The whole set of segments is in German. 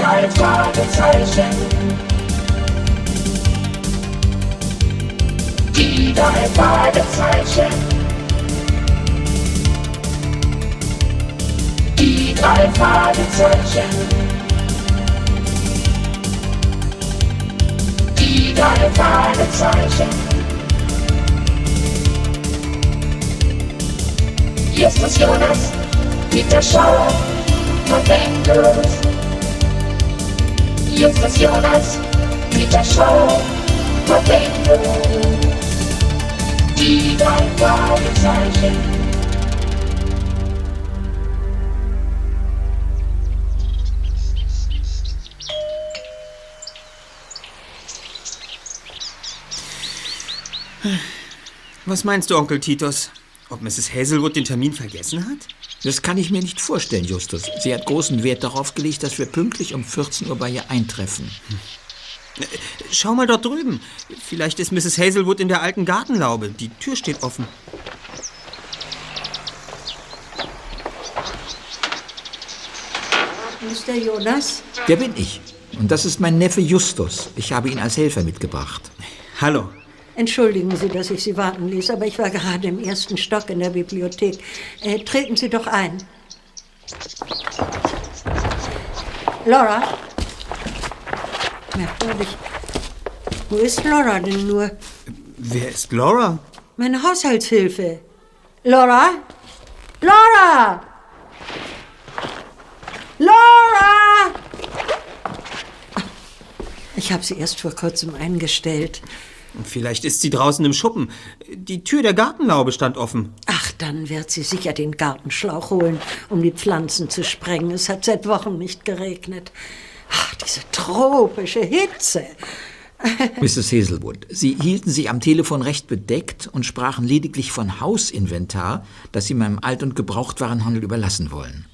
drei Fragezeichen. Die drei Fragezeichen. Die drei Fragezeichen. Die drei Fragezeichen. Justus Jonas, Peter Schauer, Verwendet. Justus Jonas, Peter Schauer, Verwendet. Die drei Fragezeichen. Was meinst du, Onkel Titus? Ob Mrs. Hazelwood den Termin vergessen hat? Das kann ich mir nicht vorstellen, Justus. Sie hat großen Wert darauf gelegt, dass wir pünktlich um 14 Uhr bei ihr eintreffen. Schau mal dort drüben. Vielleicht ist Mrs. Hazelwood in der alten Gartenlaube. Die Tür steht offen. Mr. Jonas? Der bin ich. Und das ist mein Neffe Justus. Ich habe ihn als Helfer mitgebracht. Hallo. Entschuldigen Sie, dass ich Sie warten ließ, aber ich war gerade im ersten Stock in der Bibliothek. Äh, treten Sie doch ein. Laura? Merkwürdig. Wo ist Laura denn nur? Wer ist Laura? Meine Haushaltshilfe. Laura? Laura! Laura! Ich habe sie erst vor kurzem eingestellt. Vielleicht ist sie draußen im Schuppen. Die Tür der Gartenlaube stand offen. Ach, dann wird sie sicher den Gartenschlauch holen, um die Pflanzen zu sprengen. Es hat seit Wochen nicht geregnet. Ach, diese tropische Hitze. Mrs. Hazelwood, Sie hielten sich am Telefon recht bedeckt und sprachen lediglich von Hausinventar, das Sie meinem Alt- und Gebrauchtwarenhandel überlassen wollen.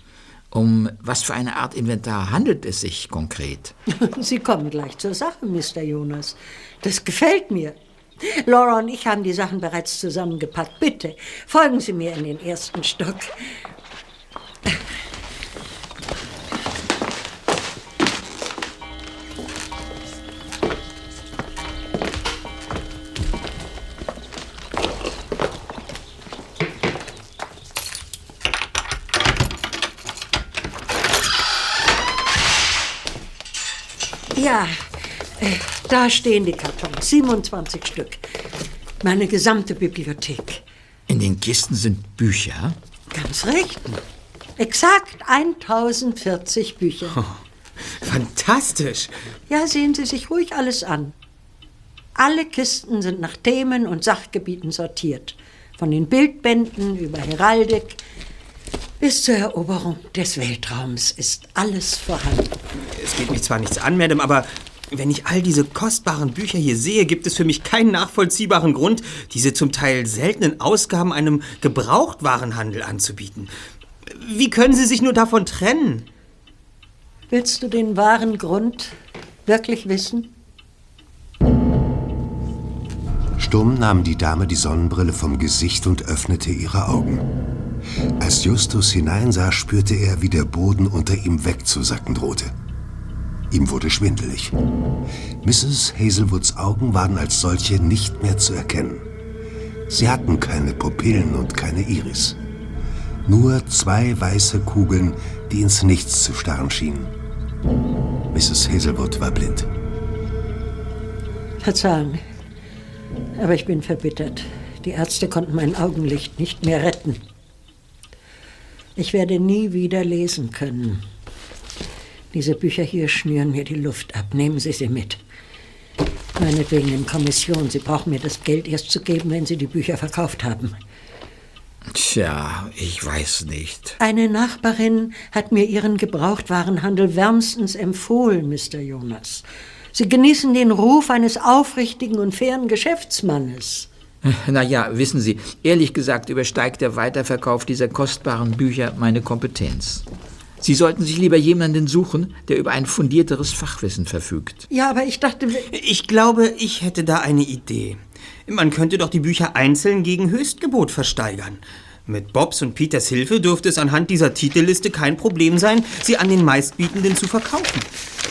Um was für eine Art Inventar handelt es sich konkret? Sie kommen gleich zur Sache, Mr. Jonas. Das gefällt mir. Laura und ich haben die Sachen bereits zusammengepackt. Bitte, folgen Sie mir in den ersten Stock. Ja, äh, da stehen die Kartons, 27 Stück. Meine gesamte Bibliothek. In den Kisten sind Bücher. Ganz recht. Exakt 1040 Bücher. Fantastisch. Ja, sehen Sie sich ruhig alles an. Alle Kisten sind nach Themen und Sachgebieten sortiert. Von den Bildbänden über Heraldik bis zur Eroberung des Weltraums ist alles vorhanden. Es geht mich zwar nichts an, Madame, aber wenn ich all diese kostbaren Bücher hier sehe, gibt es für mich keinen nachvollziehbaren Grund, diese zum Teil seltenen Ausgaben einem Gebrauchtwarenhandel anzubieten. Wie können Sie sich nur davon trennen? Willst du den wahren Grund wirklich wissen? Stumm nahm die Dame die Sonnenbrille vom Gesicht und öffnete ihre Augen. Als Justus hineinsah, spürte er, wie der Boden unter ihm wegzusacken drohte. Ihm wurde schwindelig. Mrs. Hazelwoods Augen waren als solche nicht mehr zu erkennen. Sie hatten keine Pupillen und keine Iris. Nur zwei weiße Kugeln, die ins Nichts zu starren schienen. Mrs. Hazelwood war blind. Verzeihen, aber ich bin verbittert. Die Ärzte konnten mein Augenlicht nicht mehr retten. Ich werde nie wieder lesen können. Diese Bücher hier schnüren mir die Luft ab. Nehmen Sie sie mit. Meinetwegen in Kommission. Sie brauchen mir das Geld erst zu geben, wenn Sie die Bücher verkauft haben. Tja, ich weiß nicht. Eine Nachbarin hat mir Ihren Gebrauchtwarenhandel wärmstens empfohlen, Mr. Jonas. Sie genießen den Ruf eines aufrichtigen und fairen Geschäftsmannes. Na ja, wissen Sie, ehrlich gesagt übersteigt der Weiterverkauf dieser kostbaren Bücher meine Kompetenz. Sie sollten sich lieber jemanden suchen, der über ein fundierteres Fachwissen verfügt. Ja, aber ich dachte. Ich glaube, ich hätte da eine Idee. Man könnte doch die Bücher einzeln gegen Höchstgebot versteigern. Mit Bobs und Peters Hilfe dürfte es anhand dieser Titelliste kein Problem sein, sie an den meistbietenden zu verkaufen.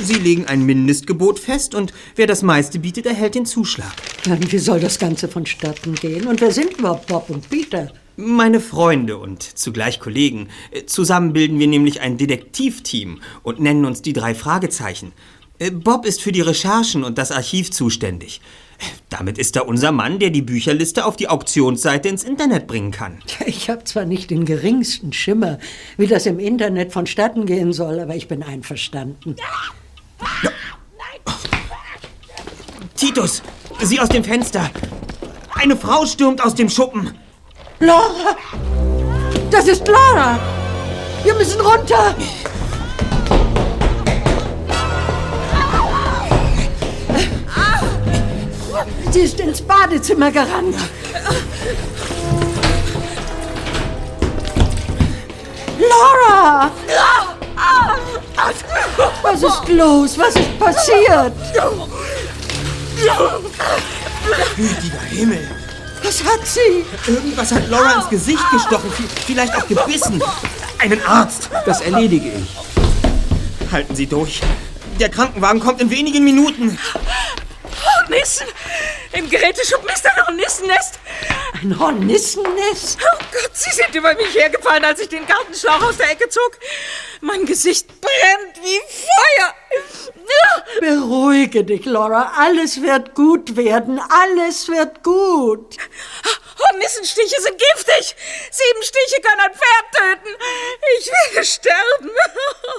Sie legen ein Mindestgebot fest und wer das meiste bietet, erhält den Zuschlag. Und wie soll das Ganze vonstatten gehen? Und wer sind überhaupt Bob und Peter? Meine Freunde und zugleich Kollegen. Äh, Zusammen bilden wir nämlich ein Detektivteam und nennen uns die drei Fragezeichen. Äh, Bob ist für die Recherchen und das Archiv zuständig. Äh, Damit ist er unser Mann, der die Bücherliste auf die Auktionsseite ins Internet bringen kann. Ich habe zwar nicht den geringsten Schimmer, wie das im Internet vonstatten gehen soll, aber ich bin einverstanden. Titus, sieh aus dem Fenster. Eine Frau stürmt aus dem Schuppen. Laura! Das ist Laura! Wir müssen runter! Sie ist ins Badezimmer gerannt. Laura! Was ist los? Was ist passiert? Gütiger Himmel. Was hat sie? Irgendwas hat Laura ins Gesicht gestochen, vi- vielleicht auch gebissen. Einen Arzt. Das erledige ich. Halten Sie durch. Der Krankenwagen kommt in wenigen Minuten. Hornissen! Im Geräteschuppen ist ein Hornissennest! Ein Hornissennest? Oh Gott, sie sind über mich hergefallen, als ich den Gartenschlauch aus der Ecke zog. Mein Gesicht brennt wie Feuer. Beruhige dich, Laura. Alles wird gut werden. Alles wird gut. Hornissenstiche sind giftig. Sieben Stiche können ein Pferd töten. Ich werde sterben.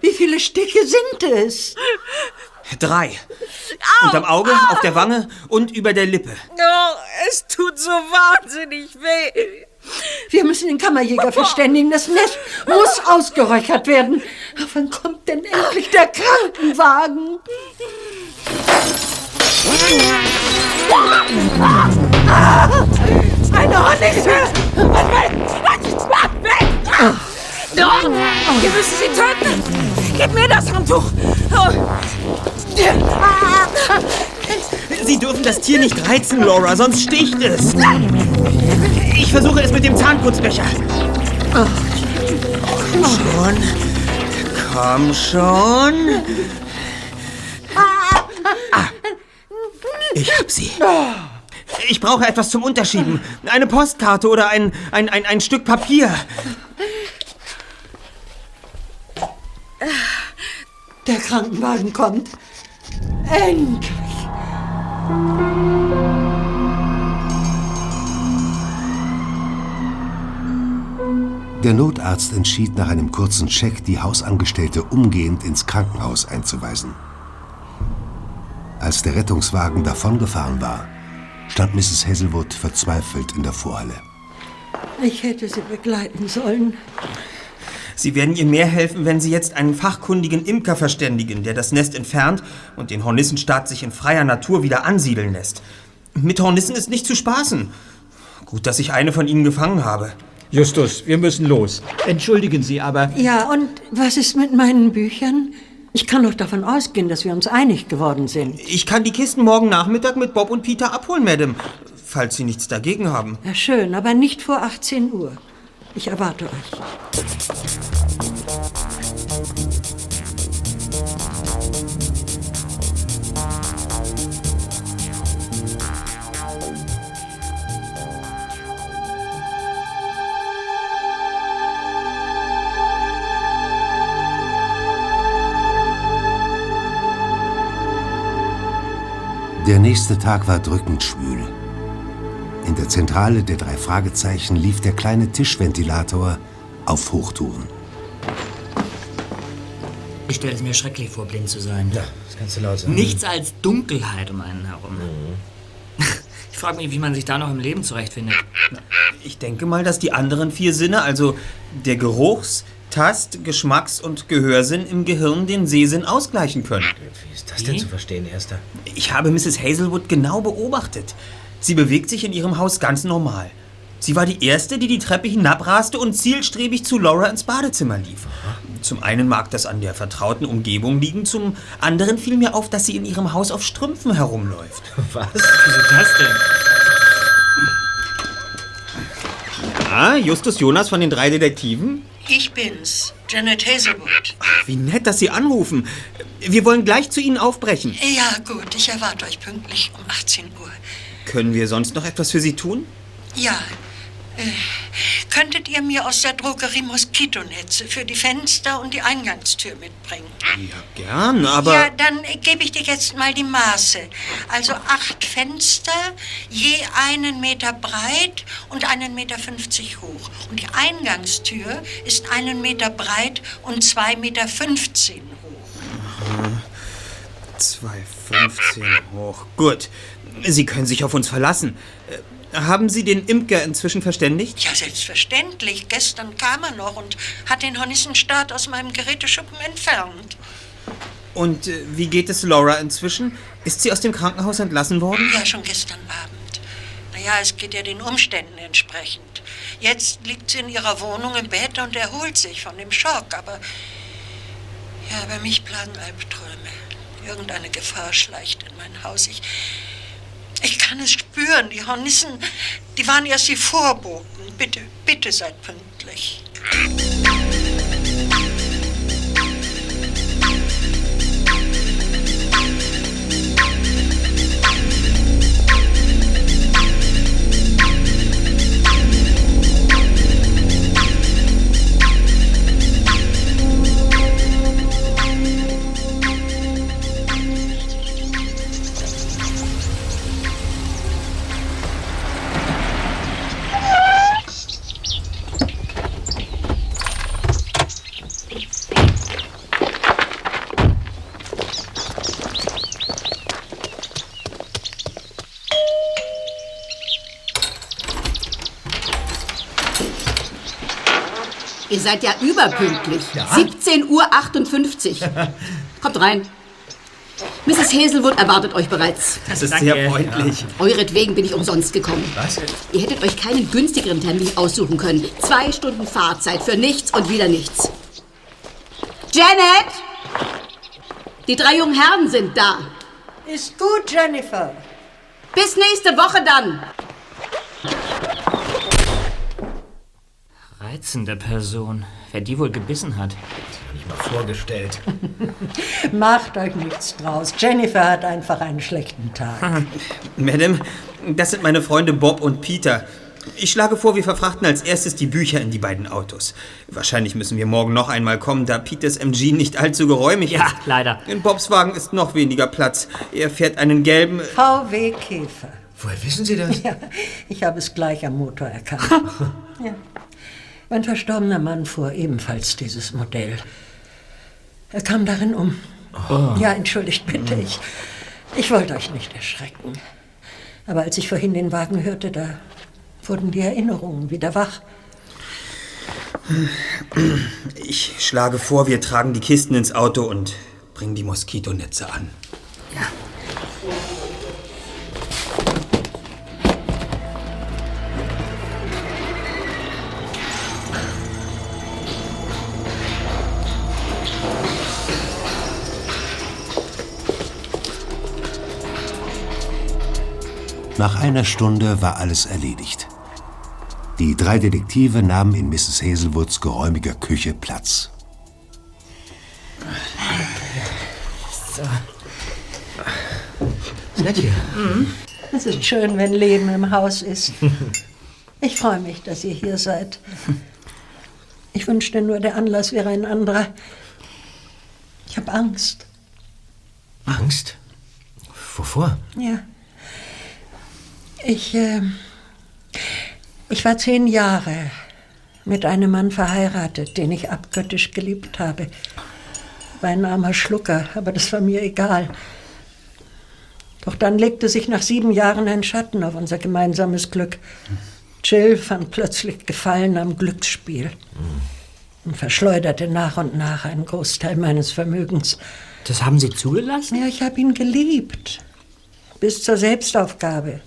Wie viele Stiche sind es? Drei. Unterm Auge, auf der Wange und über der Lippe. Oh, es tut so wahnsinnig weh. Wir müssen den Kammerjäger verständigen. Das Nest muss ausgeräuchert werden. Wann kommt denn endlich der Krankenwagen? Eine Hornisse! Oh, wir müssen sie töten. Gib mir das Handtuch. Sie dürfen das Tier nicht reizen, Laura, sonst sticht es. Ich versuche es mit dem Zahnputzbecher. Komm schon. Komm schon. Ah, ich hab sie. Ich brauche etwas zum Unterschieben. Eine Postkarte oder ein, ein, ein, ein Stück Papier. Der Krankenwagen kommt. Endlich! Der Notarzt entschied nach einem kurzen Check, die Hausangestellte umgehend ins Krankenhaus einzuweisen. Als der Rettungswagen davongefahren war, stand Mrs. Hazelwood verzweifelt in der Vorhalle. Ich hätte sie begleiten sollen. Sie werden ihr mehr helfen, wenn Sie jetzt einen fachkundigen Imker verständigen, der das Nest entfernt und den Hornissenstaat sich in freier Natur wieder ansiedeln lässt. Mit Hornissen ist nicht zu spaßen. Gut, dass ich eine von Ihnen gefangen habe. Justus, wir müssen los. Entschuldigen Sie, aber Ja, und was ist mit meinen Büchern? Ich kann doch davon ausgehen, dass wir uns einig geworden sind. Ich kann die Kisten morgen Nachmittag mit Bob und Peter abholen, Madame. Falls Sie nichts dagegen haben. Ja, schön, aber nicht vor 18 Uhr. Ich erwarte euch. Der nächste Tag war drückend schwül. In der Zentrale der drei Fragezeichen lief der kleine Tischventilator auf Hochtouren. Ich stelle es mir schrecklich vor, blind zu sein. Ja, das kannst du laut sagen. Nichts als Dunkelheit um einen herum. Ich frage mich, wie man sich da noch im Leben zurechtfindet. Ich denke mal, dass die anderen vier Sinne, also der Geruchs-, Tast-, Geschmacks- und Gehörsinn im Gehirn den Sehsinn ausgleichen können. Wie ist das denn Wie? zu verstehen, Erster? Ich habe Mrs. Hazelwood genau beobachtet. Sie bewegt sich in ihrem Haus ganz normal. Sie war die Erste, die die Treppe hinabraste und zielstrebig zu Laura ins Badezimmer lief. Zum einen mag das an der vertrauten Umgebung liegen, zum anderen fiel mir auf, dass sie in ihrem Haus auf Strümpfen herumläuft. Was? Wieso das denn? Ah, Justus Jonas von den drei Detektiven? Ich bin's, Janet Hazelwood. Wie nett, dass Sie anrufen. Wir wollen gleich zu Ihnen aufbrechen. Ja, gut, ich erwarte euch pünktlich um 18 Uhr. Können wir sonst noch etwas für Sie tun? Ja, könntet ihr mir aus der Drogerie Moskitonetze für die Fenster und die Eingangstür mitbringen? Ja, gern, aber... ja, dann äh, gebe ich dir jetzt mal die Maße. Also acht Fenster, je einen Meter breit und einen Meter fünfzig hoch. Und die Eingangstür ist einen Meter breit und zwei Meter fünfzehn hoch. 2,15 hoch. Gut. Sie können sich auf uns verlassen. Haben Sie den Imker inzwischen verständigt? Ja, selbstverständlich. Gestern kam er noch und hat den Hornissenstaat aus meinem Geräteschuppen entfernt. Und äh, wie geht es Laura inzwischen? Ist sie aus dem Krankenhaus entlassen worden? Ja, schon gestern Abend. Naja, es geht ja den Umständen entsprechend. Jetzt liegt sie in ihrer Wohnung im Bett und erholt sich von dem Schock. Aber ja, bei mich plagen Albträume. Irgendeine Gefahr schleicht in mein Haus. Ich, ich kann es spüren. Die Hornissen, die waren erst die Vorboten. Bitte, bitte seid pünktlich. Seid ja überpünktlich. 17.58 Uhr. Kommt rein. Mrs. Hazelwood erwartet euch bereits. Das ist Danke. sehr freundlich. Euretwegen bin ich umsonst gekommen. Was? Ihr hättet euch keinen günstigeren Termin aussuchen können. Zwei Stunden Fahrzeit für nichts und wieder nichts. Janet! Die drei jungen Herren sind da. Ist gut, Jennifer. Bis nächste Woche dann. Reizende Person. Wer die wohl gebissen hat. Nicht mal vorgestellt. Macht euch nichts draus. Jennifer hat einfach einen schlechten Tag. Madame, das sind meine Freunde Bob und Peter. Ich schlage vor, wir verfrachten als erstes die Bücher in die beiden Autos. Wahrscheinlich müssen wir morgen noch einmal kommen, da Peters MG nicht allzu geräumig Ja, ist. leider. In Bobs Wagen ist noch weniger Platz. Er fährt einen gelben... VW Käfer. Woher wissen Sie das? Ja, ich habe es gleich am Motor erkannt. ja. Mein verstorbener Mann fuhr ebenfalls dieses Modell. Er kam darin um. Ja, entschuldigt bitte, ich, ich wollte euch nicht erschrecken. Aber als ich vorhin den Wagen hörte, da wurden die Erinnerungen wieder wach. Ich schlage vor, wir tragen die Kisten ins Auto und bringen die Moskitonetze an. Nach einer Stunde war alles erledigt. Die drei Detektive nahmen in Mrs. Hazelwoods geräumiger Küche Platz. Ist nett hier. Es ist schön, wenn Leben im Haus ist. Ich freue mich, dass ihr hier seid. Ich wünschte nur, der Anlass wäre ein anderer. Ich habe Angst. Angst? Wovor? Ja. Ich, äh, ich war zehn Jahre mit einem Mann verheiratet, den ich abgöttisch geliebt habe. War ein armer Schlucker, aber das war mir egal. Doch dann legte sich nach sieben Jahren ein Schatten auf unser gemeinsames Glück. Jill fand plötzlich Gefallen am Glücksspiel und verschleuderte nach und nach einen Großteil meines Vermögens. Das haben Sie zugelassen? Ja, ich habe ihn geliebt. Bis zur Selbstaufgabe.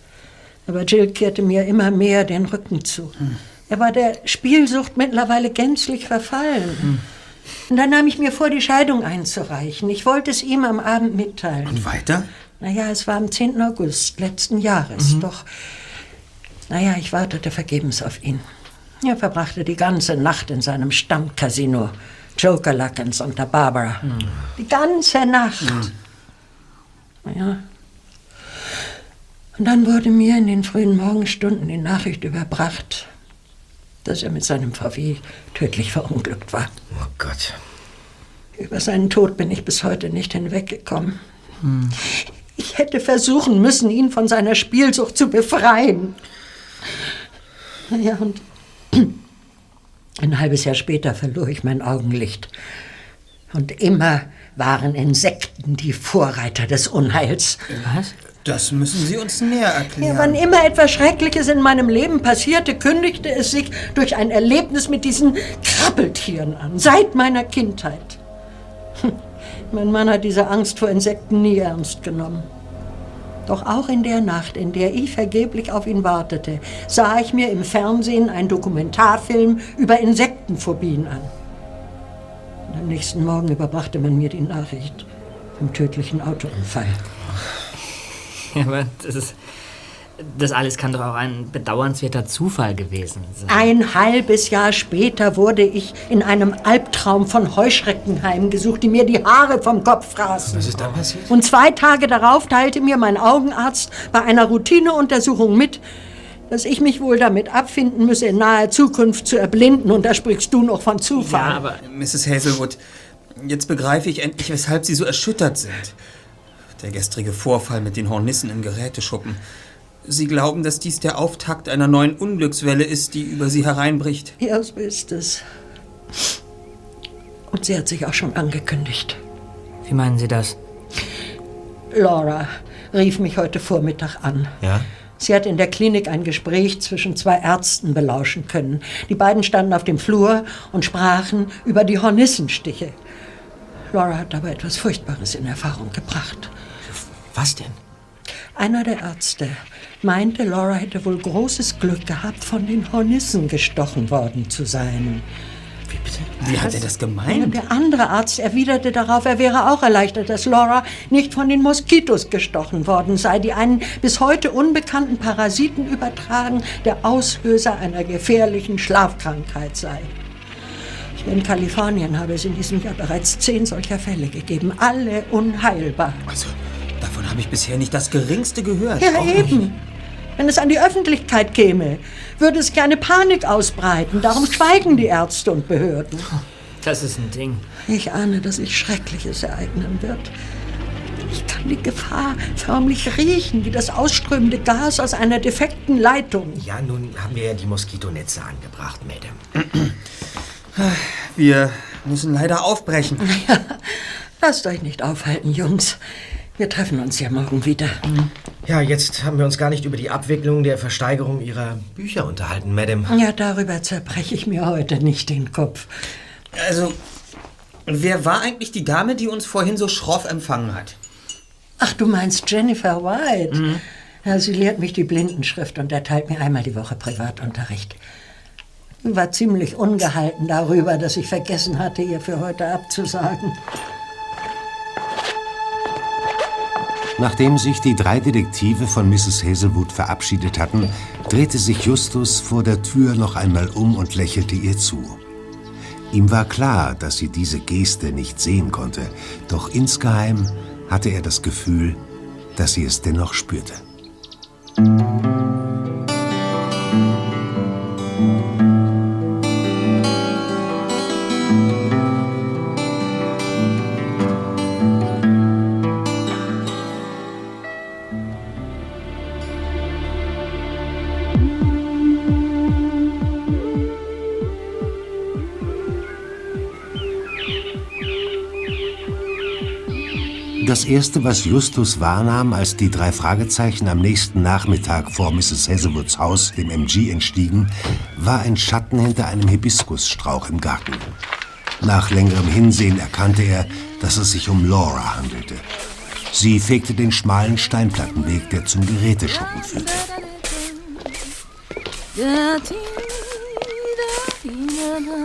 Aber Jill kehrte mir immer mehr den Rücken zu. Er war der Spielsucht mittlerweile gänzlich verfallen. Und dann nahm ich mir vor, die Scheidung einzureichen. Ich wollte es ihm am Abend mitteilen. Und weiter? Naja, es war am 10. August letzten Jahres. Doch, naja, ich wartete vergebens auf ihn. Er verbrachte die ganze Nacht in seinem Stammcasino, Jokerluck in Santa Barbara. Die ganze Nacht. Ja. Und dann wurde mir in den frühen Morgenstunden die Nachricht überbracht, dass er mit seinem VW tödlich verunglückt war. Oh Gott. Über seinen Tod bin ich bis heute nicht hinweggekommen. Ich hätte versuchen müssen, ihn von seiner Spielsucht zu befreien. Ja, und ein halbes Jahr später verlor ich mein Augenlicht. Und immer waren Insekten die Vorreiter des Unheils. Was? Das müssen Sie uns näher Ja, erklären. wann immer etwas Schreckliches in meinem Leben passierte, kündigte es sich durch ein Erlebnis mit diesen Krabbeltieren an, seit meiner Kindheit. Hm, Mein Mann hat diese Angst vor Insekten nie ernst genommen. Doch auch in der Nacht, in der ich vergeblich auf ihn wartete, sah ich mir im Fernsehen einen Dokumentarfilm über Insektenphobien an. Und am nächsten Morgen überbrachte man mir die Nachricht vom tödlichen Autounfall. Ja, aber das ist. Das alles kann doch auch ein bedauernswerter Zufall gewesen sein. Ein halbes Jahr später wurde ich in einem Albtraum von Heuschrecken heimgesucht, die mir die Haare vom Kopf fraßen. Was ist da passiert? Und zwei Tage darauf teilte mir mein Augenarzt bei einer Routineuntersuchung mit, dass ich mich wohl damit abfinden müsse, in naher Zukunft zu erblinden. Und da sprichst du noch von Zufall. Ja, aber Mrs. Hazelwood, jetzt begreife ich endlich, weshalb Sie so erschüttert sind. Der gestrige Vorfall mit den Hornissen im Geräteschuppen. Sie glauben, dass dies der Auftakt einer neuen Unglückswelle ist, die über Sie hereinbricht. Ja, so ist es. Und sie hat sich auch schon angekündigt. wie meinen Sie das? Laura rief mich heute Vormittag an. Ja? Sie hat in der Klinik ein Gespräch zwischen zwei Ärzten belauschen können. Die beiden standen auf dem Flur und sprachen über die Hornissenstiche. Laura hat dabei etwas Furchtbares in Erfahrung gebracht. Was denn? Einer der Ärzte meinte, Laura hätte wohl großes Glück gehabt, von den Hornissen gestochen worden zu sein. Wie bitte? Wie hat er das gemeint? der andere Arzt erwiderte darauf, er wäre auch erleichtert, dass Laura nicht von den Moskitos gestochen worden sei, die einen bis heute unbekannten Parasiten übertragen, der Auslöser einer gefährlichen Schlafkrankheit sei. In Kalifornien habe es in diesem Jahr bereits zehn solcher Fälle gegeben, alle unheilbar. Also, davon habe ich bisher nicht das Geringste gehört. Ja, Auch nicht. eben. Wenn es an die Öffentlichkeit käme, würde sich eine Panik ausbreiten. Darum schweigen die Ärzte und Behörden. Das ist ein Ding. Ich ahne, dass sich Schreckliches ereignen wird. Ich kann die Gefahr förmlich riechen, wie das ausströmende Gas aus einer defekten Leitung. Ja, nun haben wir ja die Moskitonetze angebracht, Madame. Wir müssen leider aufbrechen. Lasst euch nicht aufhalten, Jungs. Wir treffen uns ja morgen wieder. Ja, jetzt haben wir uns gar nicht über die Abwicklung der Versteigerung Ihrer Bücher unterhalten, Madame. Ja, darüber zerbreche ich mir heute nicht den Kopf. Also, wer war eigentlich die Dame, die uns vorhin so schroff empfangen hat? Ach, du meinst Jennifer White? Ja, sie lehrt mich die Blindenschrift und erteilt mir einmal die Woche Privatunterricht. Sie War ziemlich ungehalten darüber, dass ich vergessen hatte, ihr für heute abzusagen. Nachdem sich die drei Detektive von Mrs. Hazelwood verabschiedet hatten, drehte sich Justus vor der Tür noch einmal um und lächelte ihr zu. Ihm war klar, dass sie diese Geste nicht sehen konnte, doch insgeheim hatte er das Gefühl, dass sie es dennoch spürte. Das Erste, was Justus wahrnahm, als die drei Fragezeichen am nächsten Nachmittag vor Mrs. Hazelwoods Haus, dem MG, entstiegen, war ein Schatten hinter einem Hibiskusstrauch im Garten. Nach längerem Hinsehen erkannte er, dass es sich um Laura handelte. Sie fegte den schmalen Steinplattenweg, der zum Geräteschuppen führte.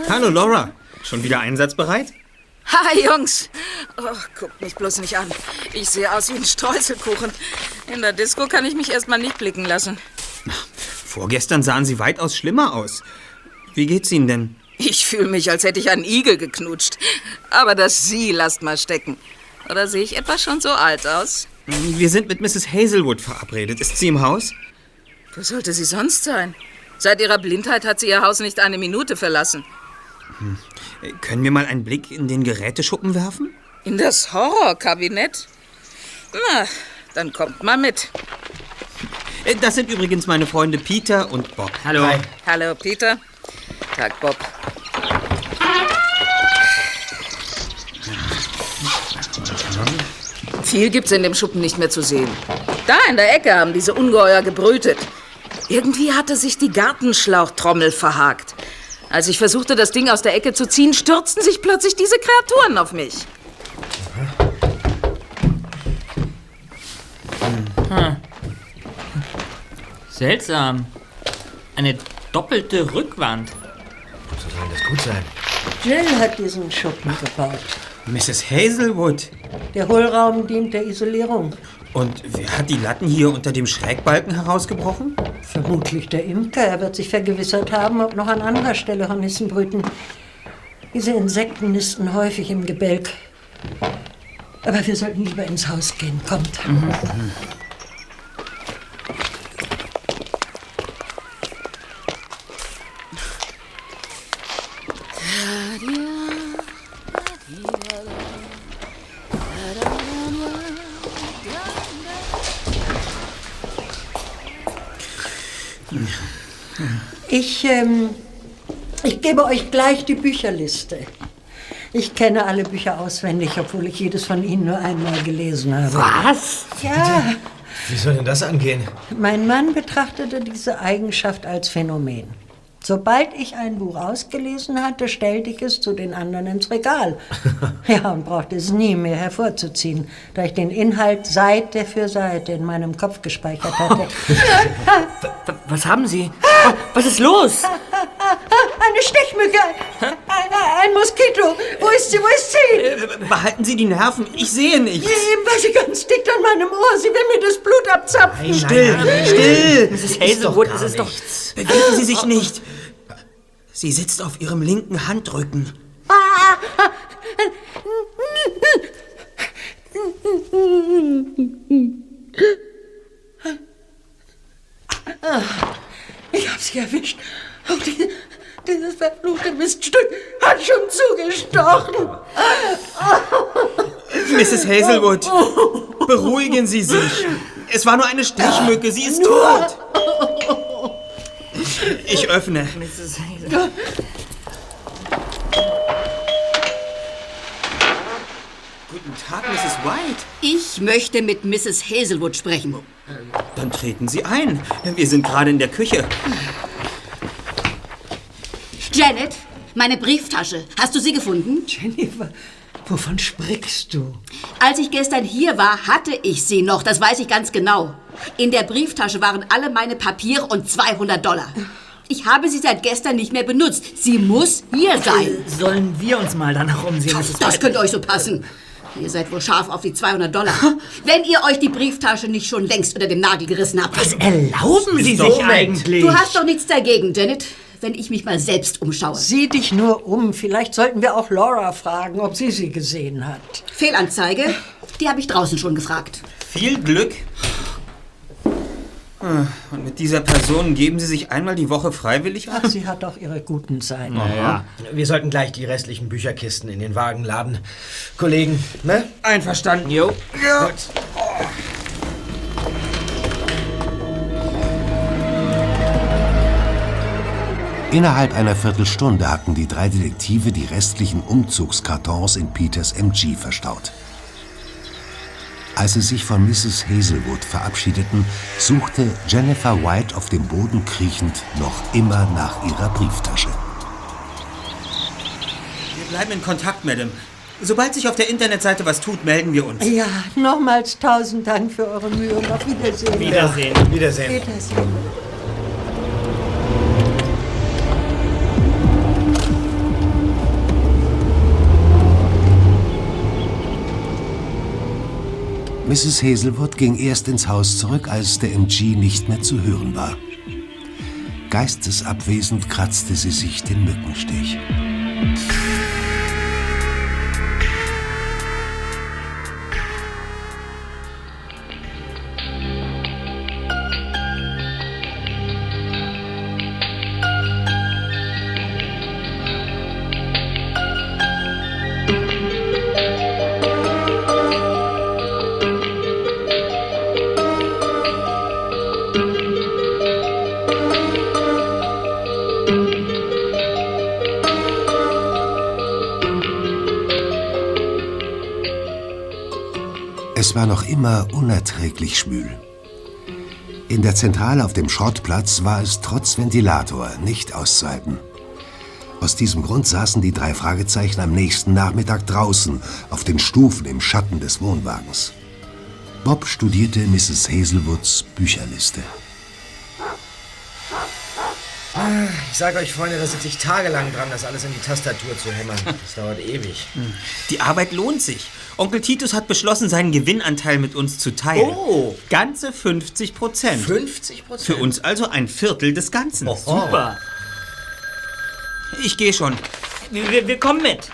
Hallo, Laura. Schon wieder einsatzbereit? Hi, Jungs. Oh, guckt mich bloß nicht an. Ich sehe aus wie ein Streuselkuchen. In der Disco kann ich mich erstmal nicht blicken lassen. Vorgestern sahen Sie weitaus schlimmer aus. Wie geht's Ihnen denn? Ich fühle mich, als hätte ich einen Igel geknutscht. Aber das Sie lasst mal stecken. Oder sehe ich etwa schon so alt aus? Wir sind mit Mrs. Hazelwood verabredet. Ist sie im Haus? Wo sollte sie sonst sein? Seit ihrer Blindheit hat sie ihr Haus nicht eine Minute verlassen. Äh, Können wir mal einen Blick in den Geräteschuppen werfen? In das Horrorkabinett? Na, dann kommt mal mit. Äh, Das sind übrigens meine Freunde Peter und Bob. Hallo. Hi. Hallo, Peter. Tag, Bob. Viel gibt's in dem Schuppen nicht mehr zu sehen. Da in der Ecke haben diese Ungeheuer gebrütet. Irgendwie hatte sich die Gartenschlauchtrommel verhakt. Als ich versuchte, das Ding aus der Ecke zu ziehen, stürzten sich plötzlich diese Kreaturen auf mich. Seltsam. Eine doppelte Rückwand. So soll das gut sein. Jill hat diesen Schuppen gebaut. Mrs. Hazelwood. Der Hohlraum dient der Isolierung. Und wer hat die Latten hier unter dem Schrägbalken herausgebrochen? Vermutlich der Imker. Er wird sich vergewissert haben, ob noch an anderer Stelle Hornissen brüten. Diese Insekten nisten häufig im Gebälk. Aber wir sollten lieber ins Haus gehen. Kommt. Ich, ähm, ich gebe euch gleich die Bücherliste. Ich kenne alle Bücher auswendig, obwohl ich jedes von ihnen nur einmal gelesen habe. Was? Ja, Wie soll denn das angehen? mein Mann betrachtete diese Eigenschaft als Phänomen. Sobald ich ein Buch ausgelesen hatte, stellte ich es zu den anderen ins Regal. Ja, und brauchte es nie mehr hervorzuziehen, da ich den Inhalt Seite für Seite in meinem Kopf gespeichert hatte. Was haben Sie? Oh, Was ist los? Eine Stechmücke! Ein, ein Moskito! Wo ist sie? Wo ist sie? Äh, Behalten Sie die Nerven. Ich sehe nichts. Eben war sie ganz dicht an meinem Ohr. Sie will mir das Blut abzapfen. Still, still. Mrs. Hazelwood, gar es ist doch... Bewegen Sie sich nicht. Sie sitzt auf Ihrem linken Handrücken. Ich hab sie erwischt. Oh, diese, dieses verfluchte Miststück hat schon zugestochen. Mrs. Hazelwood, beruhigen Sie sich. Es war nur eine Stechmücke. Sie ist tot. Ich öffne. Mrs. Hazelwood. Guten Tag, Mrs. White. Ich möchte mit Mrs. Hazelwood sprechen. Dann treten Sie ein. Wir sind gerade in der Küche. Janet, meine Brieftasche. Hast du sie gefunden? Jennifer, wovon sprichst du? Als ich gestern hier war, hatte ich sie noch. Das weiß ich ganz genau. In der Brieftasche waren alle meine Papiere und 200 Dollar. Ich habe sie seit gestern nicht mehr benutzt. Sie muss hier sein. Sollen wir uns mal danach umsehen. Das White? könnte euch so passen. Ihr seid wohl scharf auf die 200 Dollar. Wenn ihr euch die Brieftasche nicht schon längst unter dem Nagel gerissen habt. Was erlauben Sie sich eigentlich? Du hast doch nichts dagegen, Janet, wenn ich mich mal selbst umschaue. Sieh dich nur um. Vielleicht sollten wir auch Laura fragen, ob sie sie gesehen hat. Fehlanzeige, die habe ich draußen schon gefragt. Viel Glück. Ah, Und mit dieser Person geben Sie sich einmal die Woche freiwillig ab? Ach, sie hat auch ihre guten Seiten. Ja. Wir sollten gleich die restlichen Bücherkisten in den Wagen laden. Kollegen, ne? Einverstanden. Jo. Ja. Innerhalb einer Viertelstunde hatten die drei Detektive die restlichen Umzugskartons in Peters MG verstaut. Als sie sich von Mrs. Hazelwood verabschiedeten, suchte Jennifer White auf dem Boden kriechend noch immer nach ihrer Brieftasche. Wir bleiben in Kontakt, Madame. Sobald sich auf der Internetseite was tut, melden wir uns. Ja, nochmals tausend Dank für eure Mühe und auf Wiedersehen. Wiedersehen. Wiedersehen. Wiedersehen. Mrs. Hazelwood ging erst ins Haus zurück, als der MG nicht mehr zu hören war. Geistesabwesend kratzte sie sich den Mückenstich. Es war noch immer unerträglich schwül. In der Zentrale auf dem Schrottplatz war es trotz Ventilator nicht auszuhalten. Aus diesem Grund saßen die drei Fragezeichen am nächsten Nachmittag draußen auf den Stufen im Schatten des Wohnwagens. Bob studierte Mrs. Hazelwoods Bücherliste. Ich sage euch, Freunde, da sitze ich tagelang dran, das alles in die Tastatur zu hämmern. Das dauert ewig. Die Arbeit lohnt sich. Onkel Titus hat beschlossen, seinen Gewinnanteil mit uns zu teilen. Oh. Ganze 50 Prozent. 50 Prozent? Für uns also ein Viertel des Ganzen. Super. Ich gehe schon. Wir, wir, wir kommen mit.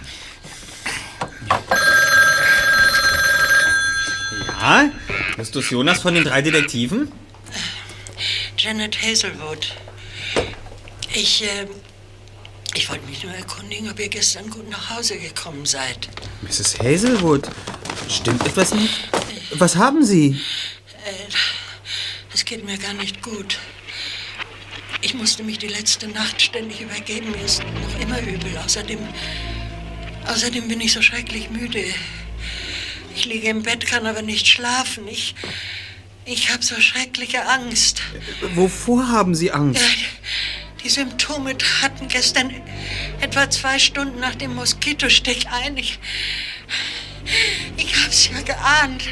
Ja? Justus Jonas von den drei Detektiven? Janet Hazelwood. Ich, äh, ich wollte mich nur erkundigen, ob ihr gestern gut nach Hause gekommen seid. Mrs. Hazelwood, stimmt etwas nicht? Was haben Sie? Es geht mir gar nicht gut. Ich musste mich die letzte Nacht ständig übergeben. Mir ist noch immer übel. Außerdem, außerdem bin ich so schrecklich müde. Ich liege im Bett, kann aber nicht schlafen. Ich, ich habe so schreckliche Angst. Wovor haben Sie Angst? Ja, die Symptome traten gestern etwa zwei Stunden nach dem Moskitostich ein. Ich, ich hab's ja geahnt.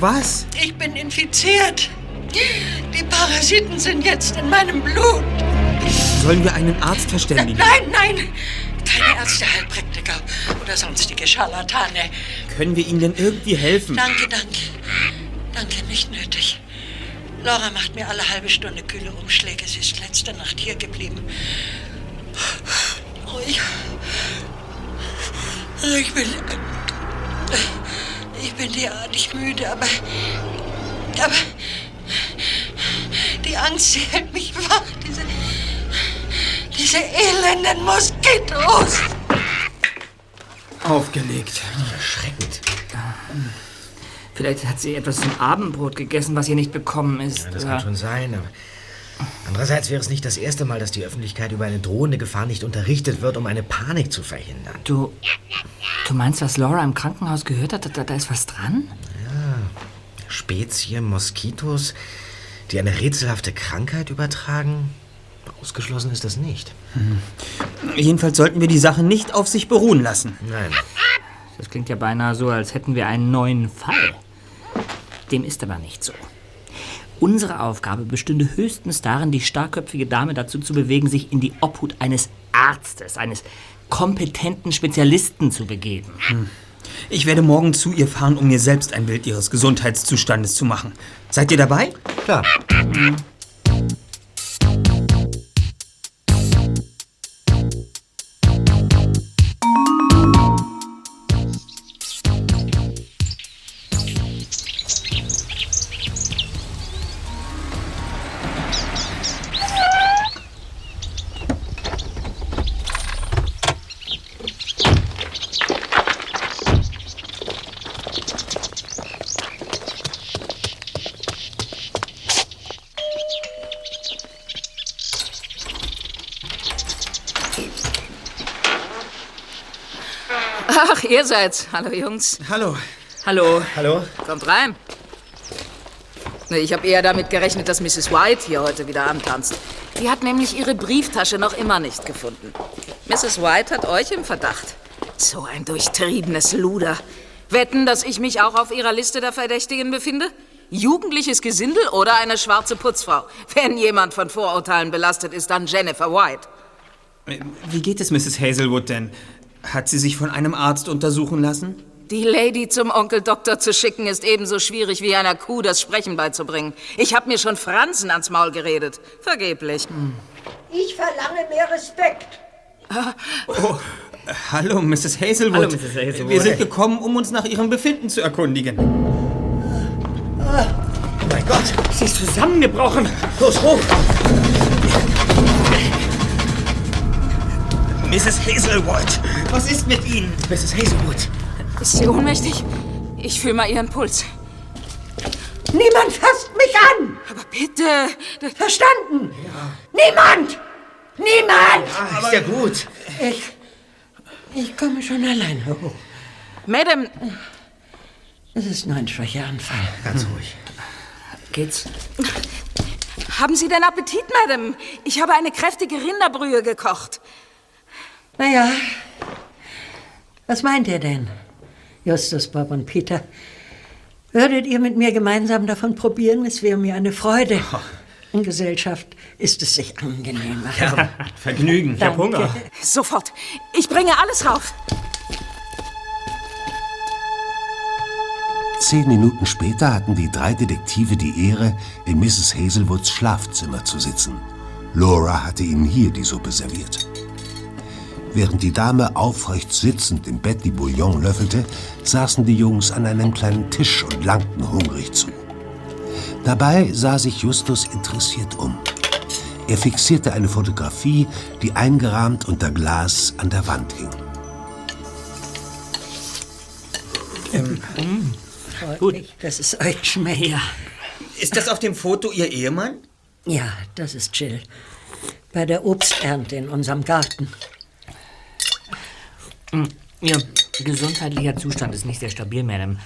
Was? Ich bin infiziert. Die Parasiten sind jetzt in meinem Blut. Sollen wir einen Arzt verständigen? Nein, nein! Keine Ärzte, Heilpraktiker oder sonstige Scharlatane. Können wir Ihnen denn irgendwie helfen? Danke, danke. Danke, nicht nötig. Laura macht mir alle halbe Stunde kühle Umschläge. Sie ist letzte Nacht hier geblieben. Oh, ich, ich bin. Ich bin derartig müde, aber. Aber. Die Angst, sie hält mich wach. Diese. Diese elenden Moskitos. Aufgelegt. Erschreckend. Vielleicht hat sie etwas zum Abendbrot gegessen, was ihr nicht bekommen ist. Ja, das oder- kann schon sein, aber andererseits wäre es nicht das erste Mal, dass die Öffentlichkeit über eine drohende Gefahr nicht unterrichtet wird, um eine Panik zu verhindern. Du, du meinst, was Laura im Krankenhaus gehört hat? Da, da ist was dran? Spezie Moskitos, die eine rätselhafte Krankheit übertragen? Ausgeschlossen ist das nicht. Jedenfalls sollten wir die Sache nicht auf sich beruhen lassen. Nein. Das klingt ja beinahe so, als hätten wir einen neuen Fall. Dem ist aber nicht so. Unsere Aufgabe bestünde höchstens darin, die starkköpfige Dame dazu zu bewegen, sich in die Obhut eines Arztes, eines kompetenten Spezialisten zu begeben. Ich werde morgen zu ihr fahren, um mir selbst ein Bild ihres Gesundheitszustandes zu machen. Seid ihr dabei? Klar. Ach, ihr seid's. Hallo, Jungs. Hallo. Hallo. Hallo? Kommt rein. Ich habe eher damit gerechnet, dass Mrs. White hier heute wieder antanzt. Die hat nämlich ihre Brieftasche noch immer nicht gefunden. Mrs. White hat euch im Verdacht. So ein durchtriebenes Luder. Wetten, dass ich mich auch auf ihrer Liste der Verdächtigen befinde? Jugendliches Gesindel oder eine schwarze Putzfrau? Wenn jemand von Vorurteilen belastet ist, dann Jennifer White. Wie geht es Mrs. Hazelwood denn? Hat sie sich von einem Arzt untersuchen lassen? Die Lady zum Onkel Doktor zu schicken, ist ebenso schwierig wie einer Kuh das Sprechen beizubringen. Ich habe mir schon Franzen ans Maul geredet. Vergeblich. Ich verlange mehr Respekt. Hallo, Mrs. Hazelwood. Hallo, Mrs. Hazelwood. Wir sind gekommen, um uns nach Ihrem Befinden zu erkundigen. Oh mein Gott! Sie ist zusammengebrochen. Los, hoch! Mrs. Hazelwood, was ist mit Ihnen? Mrs. Hazelwood. Ist sie ohnmächtig? Ich fühle mal ihren Puls. Niemand fasst mich an! Aber bitte. Verstanden? Niemand! Niemand! Ah, ist ja gut. Ich. Ich komme schon alleine hoch. Madame, Es ist nur ein Schwächeanfall. Ganz ruhig. Geht's? haben Sie denn Appetit, Madame? Ich habe eine kräftige Rinderbrühe gekocht. Naja, was meint ihr denn, Justus, Bob und Peter? Würdet ihr mit mir gemeinsam davon probieren? Es wäre mir eine Freude. In Gesellschaft ist es sich angenehmer. Vergnügen. Ich hab Hunger. Sofort. Ich bringe alles rauf. Zehn Minuten später hatten die drei Detektive die Ehre, in Mrs. Hazelwoods Schlafzimmer zu sitzen. Laura hatte ihnen hier die Suppe serviert. Während die Dame aufrecht sitzend im Bett die Bouillon löffelte, saßen die Jungs an einem kleinen Tisch und langten hungrig zu. Dabei sah sich Justus interessiert um. Er fixierte eine Fotografie, die eingerahmt unter Glas an der Wand hing. Freut mich, dass es euch schmeckt. Ja. Ist das auf dem Foto Ihr Ehemann? Ja, das ist Jill. Bei der Obsternte in unserem Garten. Ihr gesundheitlicher Zustand ist nicht sehr stabil, Madame.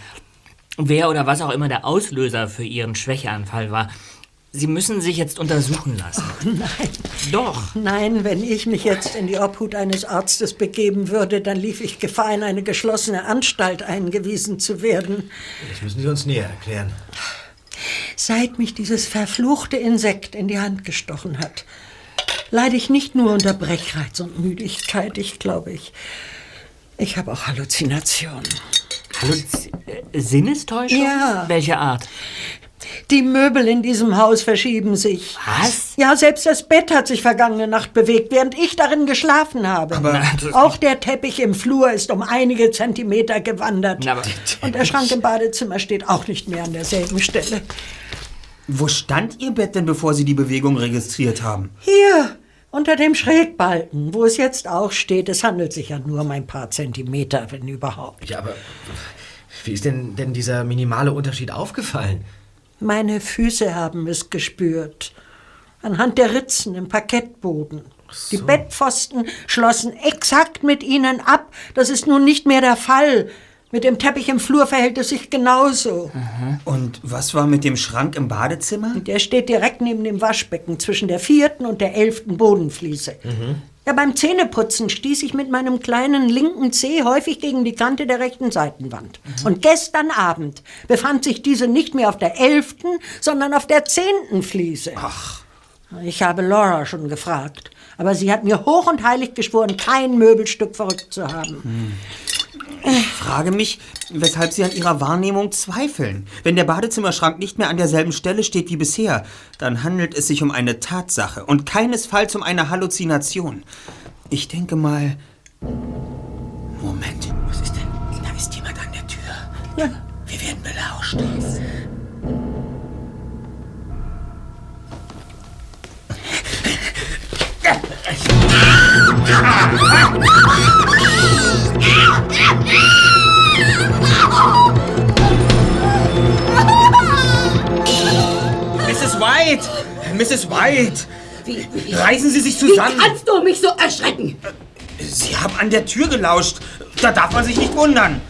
Wer oder was auch immer der Auslöser für Ihren Schwächeanfall war, Sie müssen sich jetzt untersuchen lassen. Nein, Doch. nein, wenn ich mich jetzt in die Obhut eines Arztes begeben würde, dann lief ich Gefahr, in eine geschlossene Anstalt eingewiesen zu werden. Das müssen Sie uns näher erklären. Seit mich dieses verfluchte Insekt in die Hand gestochen hat, leide ich nicht nur unter Brechreiz und Müdigkeit, ich glaube, ich, ich habe auch Halluzinationen. Hallo, Z- äh, Sinnestäuschung? Ja. Welche Art? Die Möbel in diesem Haus verschieben sich. Was? Ja, selbst das Bett hat sich vergangene Nacht bewegt, während ich darin geschlafen habe. Das- Auch der Teppich im Flur ist um einige Zentimeter gewandert. Na, aber- Und der Schrank im Badezimmer steht auch nicht mehr an derselben Stelle. Wo stand Ihr Bett denn, bevor Sie die Bewegung registriert haben? Hier, unter dem Schrägbalken, wo es jetzt auch steht. Es handelt sich ja nur um ein paar Zentimeter, wenn überhaupt. Ja, aber wie ist denn, denn dieser minimale Unterschied aufgefallen? Meine Füße haben es gespürt. Anhand der Ritzen im Parkettboden. Die Bettpfosten schlossen exakt mit ihnen ab. Das ist nun nicht mehr der Fall. Mit dem Teppich im Flur verhält es sich genauso. Und was war mit dem Schrank im Badezimmer? Der steht direkt neben dem Waschbecken zwischen der vierten und der elften Bodenfliese. Ja, beim Zähneputzen stieß ich mit meinem kleinen linken Zeh häufig gegen die Kante der rechten Seitenwand. Und gestern Abend befand sich diese nicht mehr auf der elften, sondern auf der zehnten Fliese. Ach. Ich habe Laura schon gefragt, aber sie hat mir hoch und heilig geschworen, kein Möbelstück verrückt zu haben. Ich frage mich, weshalb Sie an Ihrer Wahrnehmung zweifeln. Wenn der Badezimmerschrank nicht mehr an derselben Stelle steht wie bisher, dann handelt es sich um eine Tatsache und keinesfalls um eine Halluzination. Ich denke mal. Moment, was ist denn? Da ist jemand an der Tür. Ja. Wir werden belauscht. Mrs. White! Mrs. White! Reißen Sie sich Wie zusammen! kannst du mich so erschrecken? Sie haben an der Tür gelauscht. Da darf man sich nicht wundern.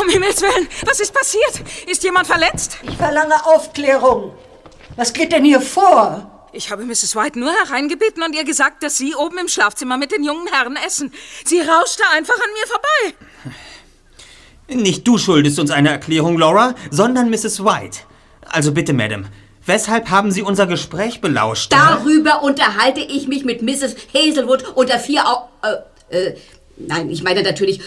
Um Himmels Willen, was ist passiert? Ist jemand verletzt? Ich verlange Aufklärung. Was geht denn hier vor? Ich habe Mrs. White nur hereingebeten und ihr gesagt, dass Sie oben im Schlafzimmer mit den jungen Herren essen. Sie rauschte einfach an mir vorbei. Nicht du schuldest uns eine Erklärung, Laura, sondern Mrs. White. Also bitte, Madam, weshalb haben Sie unser Gespräch belauscht? Darüber unterhalte ich mich mit Mrs. Hazelwood unter vier Au äh, äh, Nein, ich meine natürlich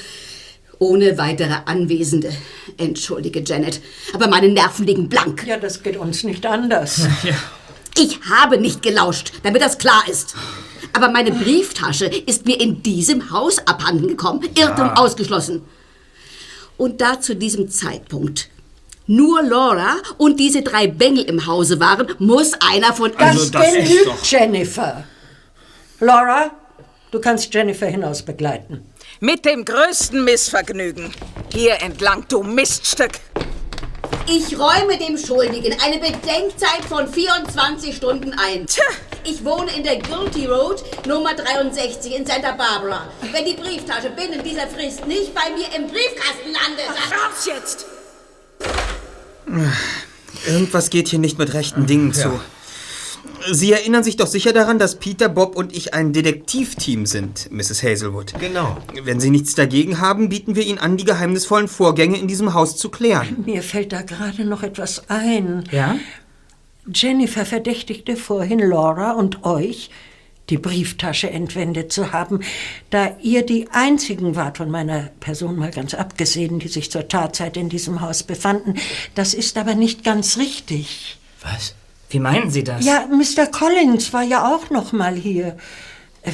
ohne weitere Anwesende. Entschuldige, Janet, aber meine Nerven liegen blank. Ja, das geht uns nicht anders. Ich habe nicht gelauscht, damit das klar ist. Aber meine Brieftasche ist mir in diesem Haus abhanden gekommen. Irrtum ausgeschlossen. Und da zu diesem Zeitpunkt nur Laura und diese drei Bengel im Hause waren, muss einer von Also das ist genügt, doch- Jennifer. Laura, du kannst Jennifer hinaus begleiten. Mit dem größten Missvergnügen. Hier entlang, du Miststück. Ich räume dem Schuldigen eine Bedenkzeit von 24 Stunden ein. Tja. Ich wohne in der Guilty Road, Nummer 63 in Santa Barbara. Wenn die Brieftasche binnen dieser Frist nicht bei mir im Briefkasten landet, dann... Raus jetzt! Irgendwas geht hier nicht mit rechten Dingen zu. Sie erinnern sich doch sicher daran, dass Peter, Bob und ich ein Detektivteam sind, Mrs. Hazelwood. Genau. Wenn Sie nichts dagegen haben, bieten wir Ihnen an, die geheimnisvollen Vorgänge in diesem Haus zu klären. Mir fällt da gerade noch etwas ein. Ja? Jennifer verdächtigte vorhin Laura und euch, die Brieftasche entwendet zu haben, da ihr die einzigen wart, von meiner Person mal ganz abgesehen, die sich zur Tatzeit in diesem Haus befanden. Das ist aber nicht ganz richtig. Was? Wie meinen Sie das? Ja, Mr. Collins war ja auch noch mal hier.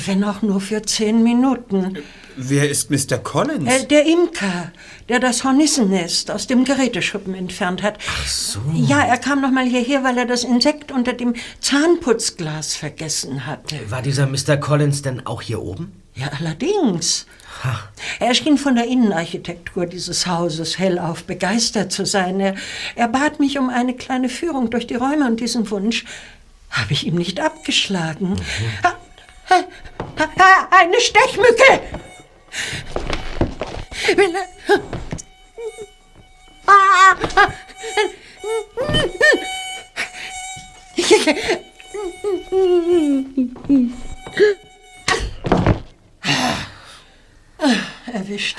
Wenn auch nur für zehn Minuten. Wer ist Mr. Collins? Äh, der Imker, der das Hornissennest aus dem Geräteschuppen entfernt hat. Ach so. Ja, er kam noch mal hierher, weil er das Insekt unter dem Zahnputzglas vergessen hatte. War dieser Mr. Collins denn auch hier oben? Ja, allerdings. Er schien von der Innenarchitektur dieses Hauses hellauf begeistert zu sein. Er, er bat mich um eine kleine Führung durch die Räume und diesen Wunsch habe ich ihm nicht abgeschlagen. Ha- ha- ha- Eine Stechmücke! Will er- Ah! Erwischt.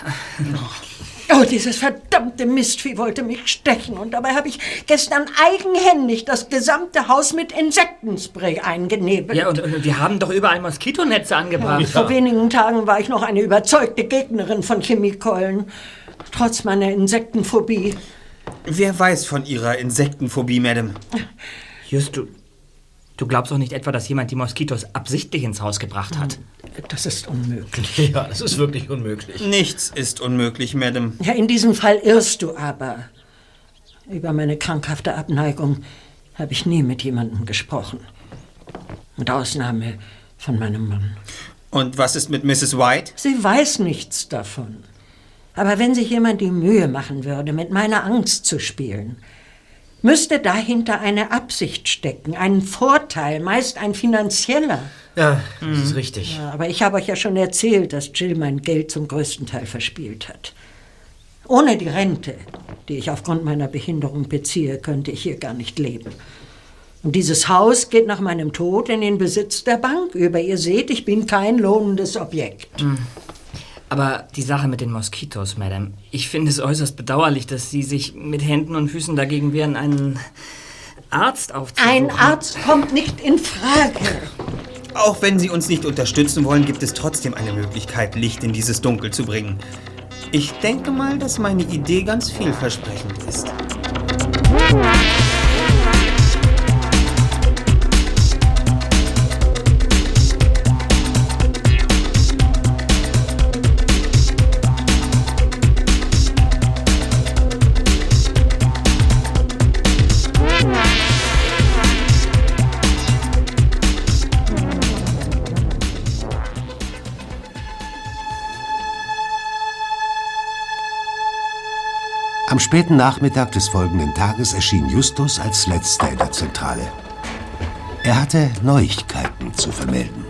Oh, dieses verdammte Mistvieh wollte mich stechen und dabei habe ich gestern eigenhändig das gesamte Haus mit Insektenspray eingenebelt. Ja, und, und wir haben doch überall Moskitonetze angebracht. Vor wenigen Tagen war ich noch eine überzeugte Gegnerin von Chemiekeulen. Trotz meiner Insektenphobie. Wer weiß von Ihrer Insektenphobie, Madame? Just, du, du glaubst doch nicht etwa, dass jemand die Moskitos absichtlich ins Haus gebracht hat? Das ist unmöglich. Ja, das ist wirklich unmöglich. Nichts ist unmöglich, Madame. Ja, in diesem Fall irrst du aber. Über meine krankhafte Abneigung habe ich nie mit jemandem gesprochen. Mit Ausnahme von meinem Mann. Und was ist mit Mrs. White? Sie weiß nichts davon. Aber wenn sich jemand die Mühe machen würde, mit meiner Angst zu spielen, müsste dahinter eine Absicht stecken, ein Vorteil, meist ein finanzieller. Ja, das ist richtig. Ja, aber ich habe euch ja schon erzählt, dass Jill mein Geld zum größten Teil verspielt hat. Ohne die Rente, die ich aufgrund meiner Behinderung beziehe, könnte ich hier gar nicht leben. Und dieses Haus geht nach meinem Tod in den Besitz der Bank über. Ihr seht, ich bin kein lohnendes Objekt. Aber die Sache mit den Moskitos, Madame. Ich finde es äußerst bedauerlich, dass Sie sich mit Händen und Füßen dagegen wehren, einen Arzt aufzusuchen. Ein Arzt kommt nicht in Frage. Auch wenn Sie uns nicht unterstützen wollen, gibt es trotzdem eine Möglichkeit, Licht in dieses Dunkel zu bringen. Ich denke mal, dass meine Idee ganz vielversprechend ist. Am späten Nachmittag des folgenden Tages erschien Justus als letzter in der Zentrale. Er hatte Neuigkeiten zu vermelden.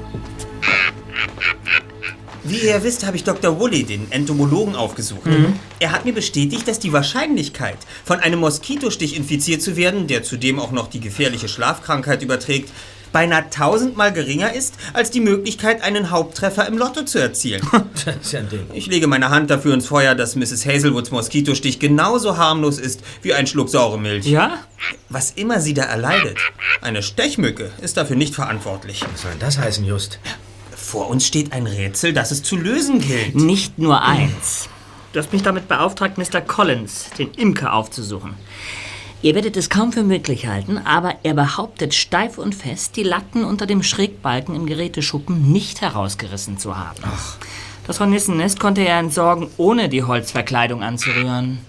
Wie ihr wisst, habe ich Dr. Woolley, den Entomologen, aufgesucht. Er hat mir bestätigt, dass die Wahrscheinlichkeit, von einem Moskitostich infiziert zu werden, der zudem auch noch die gefährliche Schlafkrankheit überträgt, beinahe tausendmal geringer ist, als die Möglichkeit, einen Haupttreffer im Lotto zu erzielen. Das ist ja ein Ding. Ich lege meine Hand dafür ins Feuer, dass Mrs. Hazelwoods Moskitostich genauso harmlos ist wie ein Schluck saure Milch. Ja? Was immer sie da erleidet, eine Stechmücke ist dafür nicht verantwortlich. Was soll denn das heißen, Just? Vor uns steht ein Rätsel, das es zu lösen gilt. Nicht nur eins. Du hast mich damit beauftragt, Mr. Collins, den Imker, aufzusuchen. Ihr werdet es kaum für möglich halten, aber er behauptet steif und fest, die Latten unter dem Schrägbalken im Geräteschuppen nicht herausgerissen zu haben. Das Hornissennest konnte er entsorgen, ohne die Holzverkleidung anzurühren.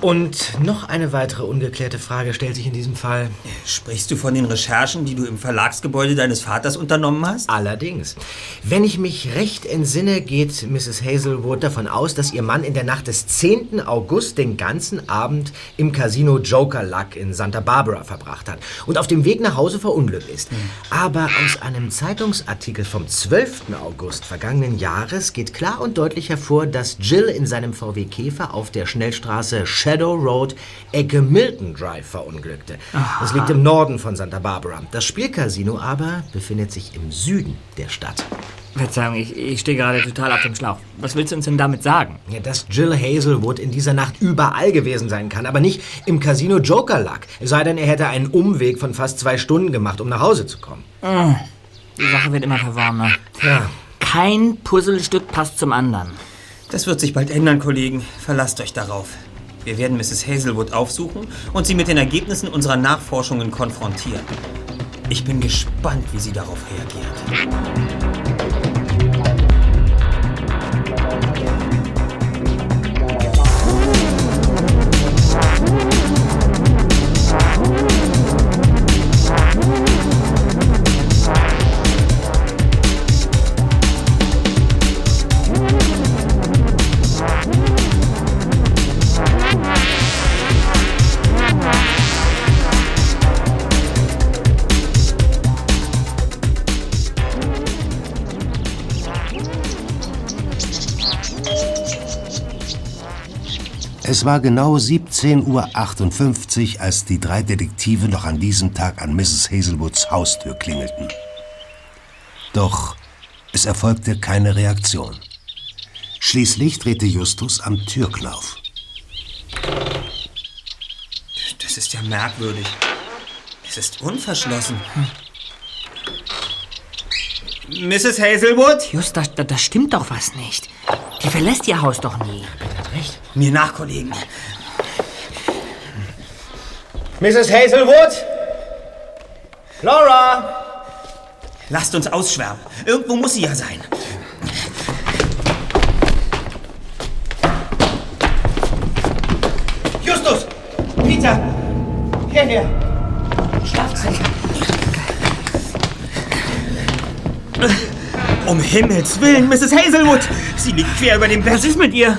Und noch eine weitere ungeklärte Frage stellt sich in diesem Fall. Sprichst du von den Recherchen, die du im Verlagsgebäude deines Vaters unternommen hast? Allerdings. Wenn ich mich recht entsinne, geht Mrs. Hazelwood davon aus, dass ihr Mann in der Nacht des 10. August den ganzen Abend im Casino Joker Luck in Santa Barbara verbracht hat und auf dem Weg nach Hause verunglückt ist. Aber aus einem Zeitungsartikel vom 12. August vergangenen Jahres geht klar und deutlich hervor, dass Jill in seinem VW Käfer auf der Schnellstraße Shadow Road, Ecke Milton Drive verunglückte. Das liegt im Norden von Santa Barbara. Das Spielcasino aber befindet sich im Süden der Stadt. Verzeihung, ich, ich stehe gerade total auf dem Schlauch. Was willst du uns denn damit sagen? Ja, dass Jill Hazelwood in dieser Nacht überall gewesen sein kann, aber nicht im Casino Joker Luck. Es sei denn, er hätte einen Umweg von fast zwei Stunden gemacht, um nach Hause zu kommen. Die Sache wird immer verworrener. Ja. Kein Puzzlestück passt zum anderen. Das wird sich bald ändern, Kollegen. Verlasst euch darauf. Wir werden Mrs. Hazelwood aufsuchen und sie mit den Ergebnissen unserer Nachforschungen konfrontieren. Ich bin gespannt, wie sie darauf reagiert. Es war genau 17.58 Uhr, als die drei Detektive noch an diesem Tag an Mrs. Hazelwoods Haustür klingelten. Doch es erfolgte keine Reaktion. Schließlich drehte Justus am Türknauf. Das ist ja merkwürdig. Es ist unverschlossen. Mrs. Hazelwood? Just, da, da, da stimmt doch was nicht. Die verlässt ihr Haus doch nie. Mir nach, Kollegen. Mrs. Hazelwood? Laura? Lasst uns ausschwärmen. Irgendwo muss sie ja sein. Justus! Peter! Hierher! Um Himmels Willen, Mrs. Hazelwood! Sie liegt quer über dem Was Bett. ist mit ihr?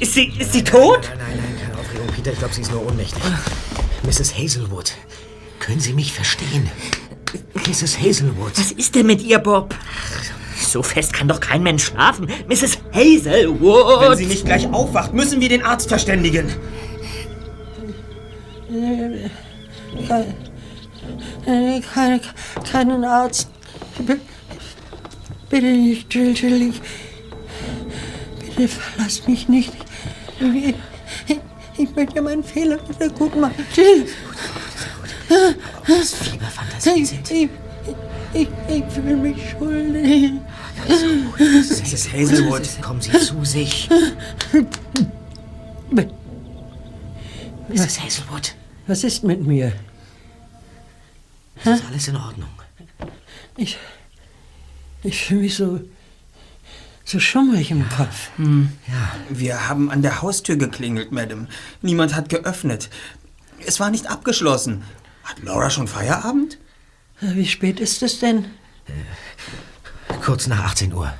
Ist sie, ist sie tot? Nein, nein, nein, keine Aufregung, Peter. Ich glaube, sie ist nur ohnmächtig. Mrs. Hazelwood, können Sie mich verstehen? Mrs. Hazelwood. Was ist denn mit ihr, Bob? So fest kann doch kein Mensch schlafen. Mrs. Hazelwood! Wenn sie nicht gleich aufwacht, müssen wir den Arzt verständigen. Äh, keine, keinen Arzt. Bitte nicht, Jill, Jill. Ich, bitte verlass mich nicht. Ich, ich, ich möchte meinen Fehler wieder gut machen. Jill. Was Fieberfantasien Ich, sind. ich, ich, ich fühle mich schuldig. Mrs. Hazelwood. Kommen Sie zu sich. Mrs. Hazelwood, Was ist mit mir? ist das alles in Ordnung? Ich, ich fühle mich so, so schummrig im Kopf. Wir haben an der Haustür geklingelt, Madame. Niemand hat geöffnet. Es war nicht abgeschlossen. Hat Laura schon Feierabend? Wie spät ist es denn? Kurz nach 18 Uhr.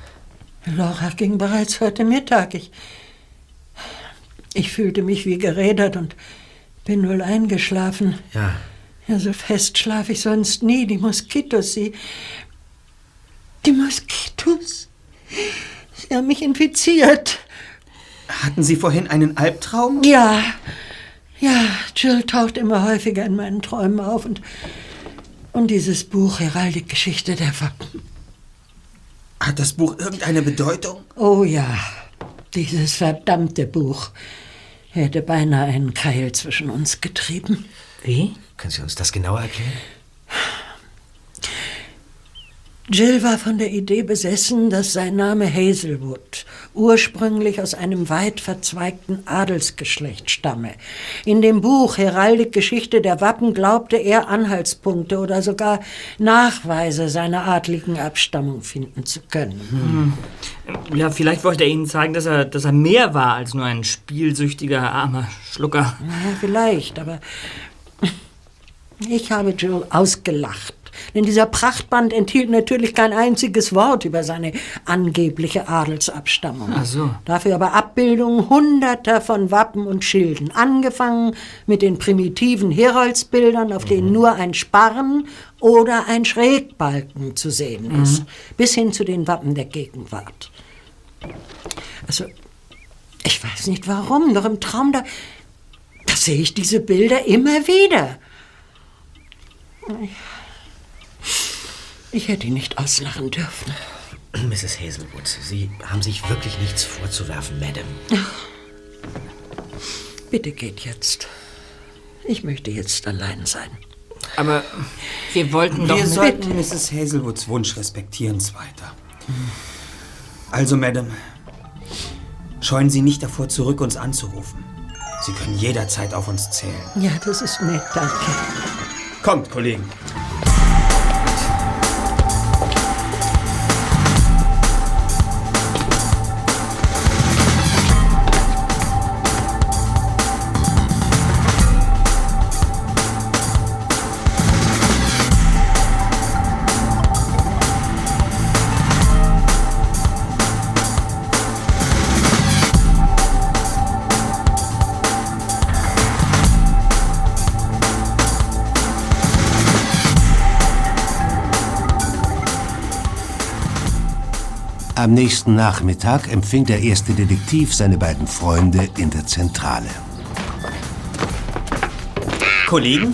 Laura ging bereits heute Mittag. Ich, ich fühlte mich wie gerädert und bin wohl eingeschlafen. Ja. Ja, so fest schlafe ich sonst nie. Die Moskitos, sie. Die Moskitos. Sie haben mich infiziert. Hatten Sie vorhin einen Albtraum? Ja. Ja, Jill taucht immer häufiger in meinen Träumen auf und. Und dieses Buch, Heraldikgeschichte der Wappen. Hat das Buch irgendeine Bedeutung? Oh ja, dieses verdammte Buch hätte beinahe einen Keil zwischen uns getrieben. Wie? Können Sie uns das genauer erklären? Jill war von der Idee besessen, dass sein Name Hazelwood ursprünglich aus einem weit verzweigten Adelsgeschlecht stamme. In dem Buch Heraldik Geschichte der Wappen glaubte er Anhaltspunkte oder sogar Nachweise seiner adligen Abstammung finden zu können. Ja, vielleicht wollte er Ihnen zeigen, dass er, dass er mehr war als nur ein spielsüchtiger, armer Schlucker. Na, vielleicht, aber ich habe Jill ausgelacht. Denn dieser Prachtband enthielt natürlich kein einziges Wort über seine angebliche Adelsabstammung. Ach so. Dafür aber Abbildungen hunderter von Wappen und Schilden. Angefangen mit den primitiven Heroldsbildern, auf denen nur ein Sparren oder ein Schrägbalken zu sehen ist. Bis hin zu den Wappen der Gegenwart. Also, ich weiß nicht warum, doch im Traum da, da sehe ich diese Bilder immer wieder. Ich hätte ihn nicht auslachen dürfen. Mrs. Hazelwood, Sie haben sich wirklich nichts vorzuwerfen, Madam. Bitte geht jetzt. Ich möchte jetzt allein sein. Aber wir wollten doch Wir sollten Mrs. Hazelwoods Wunsch respektieren, Zweiter. Also, Madame, scheuen Sie nicht davor zurück, uns anzurufen. Sie können jederzeit auf uns zählen. Ja, das ist nett, danke. Kommt, Kollegen. Am nächsten Nachmittag empfing der erste Detektiv seine beiden Freunde in der Zentrale. Kollegen,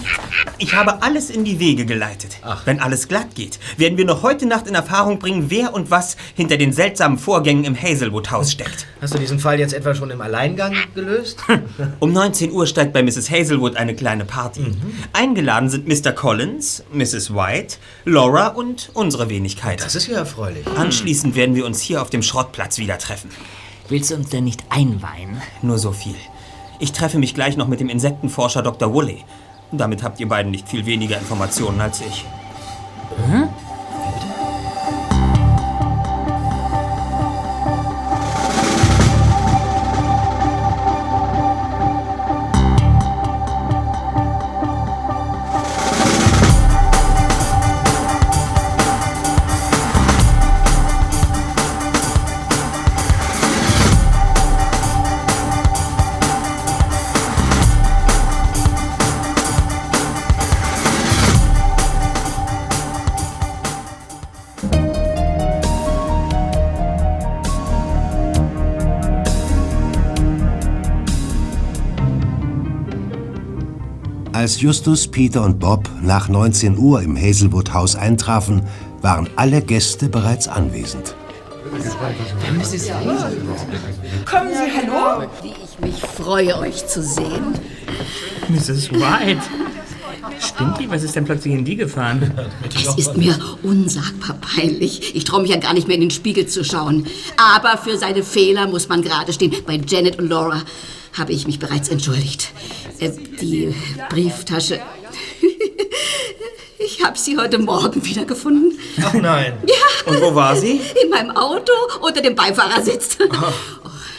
ich habe alles in die Wege geleitet. Wenn alles glatt geht, werden wir noch heute Nacht in Erfahrung bringen, wer und was hinter den seltsamen Vorgängen im Hazelwood-Haus steckt. Hast du diesen Fall jetzt etwa schon im Alleingang gelöst? Um 19 Uhr steigt bei Mrs. Hazelwood eine kleine Party. Eingeladen sind Mr. Collins, Mrs. White, Laura und unsere Wenigkeit. Das ist ja erfreulich. Anschließend werden wir uns hier auf dem Schrottplatz wieder treffen. Willst du uns denn nicht einweihen? Nur so viel. Ich treffe mich gleich noch mit dem Insektenforscher Dr. Woolley. Damit habt ihr beiden nicht viel weniger Informationen als ich. Als Justus, Peter und Bob nach 19 Uhr im Hazelwood Haus eintrafen, waren alle Gäste bereits anwesend. Kommen Sie, hallo? Wie ich mich freue, euch zu sehen. Mrs. White. Stimmt die? Was ist denn plötzlich in die gefahren? Es ist mir unsagbar peinlich. Ich traue mich ja gar nicht mehr in den Spiegel zu schauen. Aber für seine Fehler muss man gerade stehen. Bei Janet und Laura habe ich mich bereits entschuldigt. Äh, die Brieftasche. Ich habe sie heute Morgen wiedergefunden. Ach nein. Und wo war sie? In meinem Auto unter dem Beifahrersitz.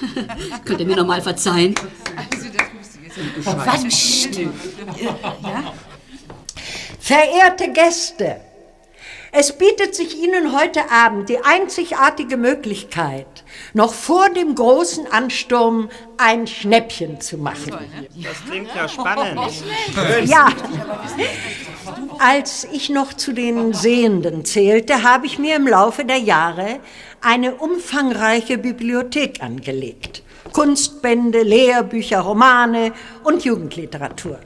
Oh. Könnt ihr mir noch mal verzeihen? Was? Psst. Verehrte Gäste, es bietet sich Ihnen heute Abend die einzigartige Möglichkeit, noch vor dem großen Ansturm ein Schnäppchen zu machen. Das klingt ja spannend. Ja, als ich noch zu den Sehenden zählte, habe ich mir im Laufe der Jahre eine umfangreiche Bibliothek angelegt. Kunstbände, Lehrbücher, Romane und Jugendliteratur.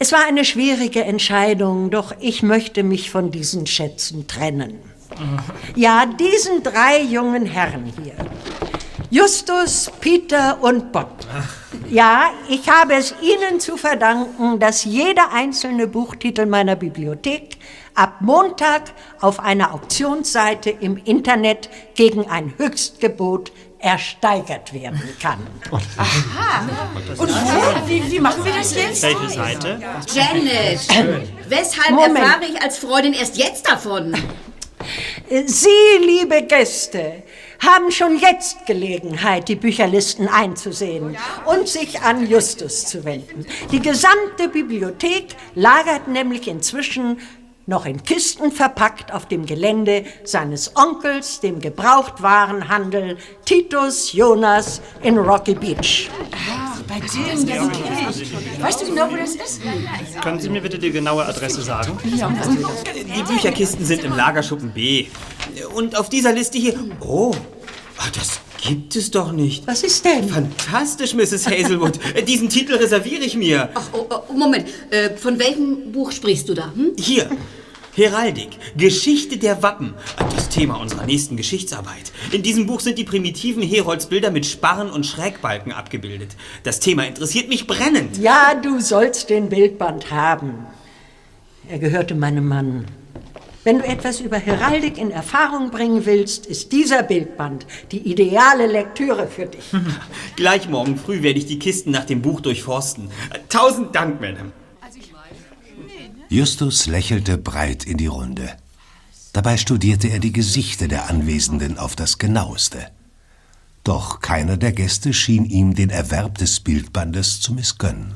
Es war eine schwierige Entscheidung, doch ich möchte mich von diesen Schätzen trennen. Ja, diesen drei jungen Herren hier. Justus, Peter und Bob. Ja, ich habe es Ihnen zu verdanken, dass jeder einzelne Buchtitel meiner Bibliothek ab Montag auf einer Auktionsseite im Internet gegen ein Höchstgebot ersteigert werden kann. Und wo? Wie, wie machen wir das jetzt? Welche Seite? Janet, weshalb Moment. erfahre ich als Freundin erst jetzt davon? Sie, liebe Gäste, haben schon jetzt Gelegenheit, die Bücherlisten einzusehen und sich an Justus zu wenden. Die gesamte Bibliothek lagert nämlich inzwischen noch in Kisten verpackt auf dem Gelände seines Onkels, dem Gebrauchtwarenhandel Titus Jonas in Rocky Beach. Bei dem, der Weißt du genau, wo das ist? Können Sie mir bitte die genaue Adresse sagen? Die Bücherkisten sind im Lagerschuppen B. Und auf dieser Liste hier. Oh, ah, das gibt es doch nicht. Was ist denn? Fantastisch, Mrs. Hazelwood. Diesen Titel reserviere ich mir. Ach, oh, oh, Moment, äh, von welchem Buch sprichst du da? Hm? Hier. Heraldik, Geschichte der Wappen. Das Thema unserer nächsten Geschichtsarbeit. In diesem Buch sind die primitiven Heroldsbilder mit Sparren und Schrägbalken abgebildet. Das Thema interessiert mich brennend. Ja, du sollst den Bildband haben. Er gehörte meinem Mann. Wenn du etwas über Heraldik in Erfahrung bringen willst, ist dieser Bildband die ideale Lektüre für dich. Gleich morgen früh werde ich die Kisten nach dem Buch durchforsten. Tausend Dank, Madame. Justus lächelte breit in die Runde. Dabei studierte er die Gesichter der Anwesenden auf das genaueste. Doch keiner der Gäste schien ihm den Erwerb des Bildbandes zu missgönnen.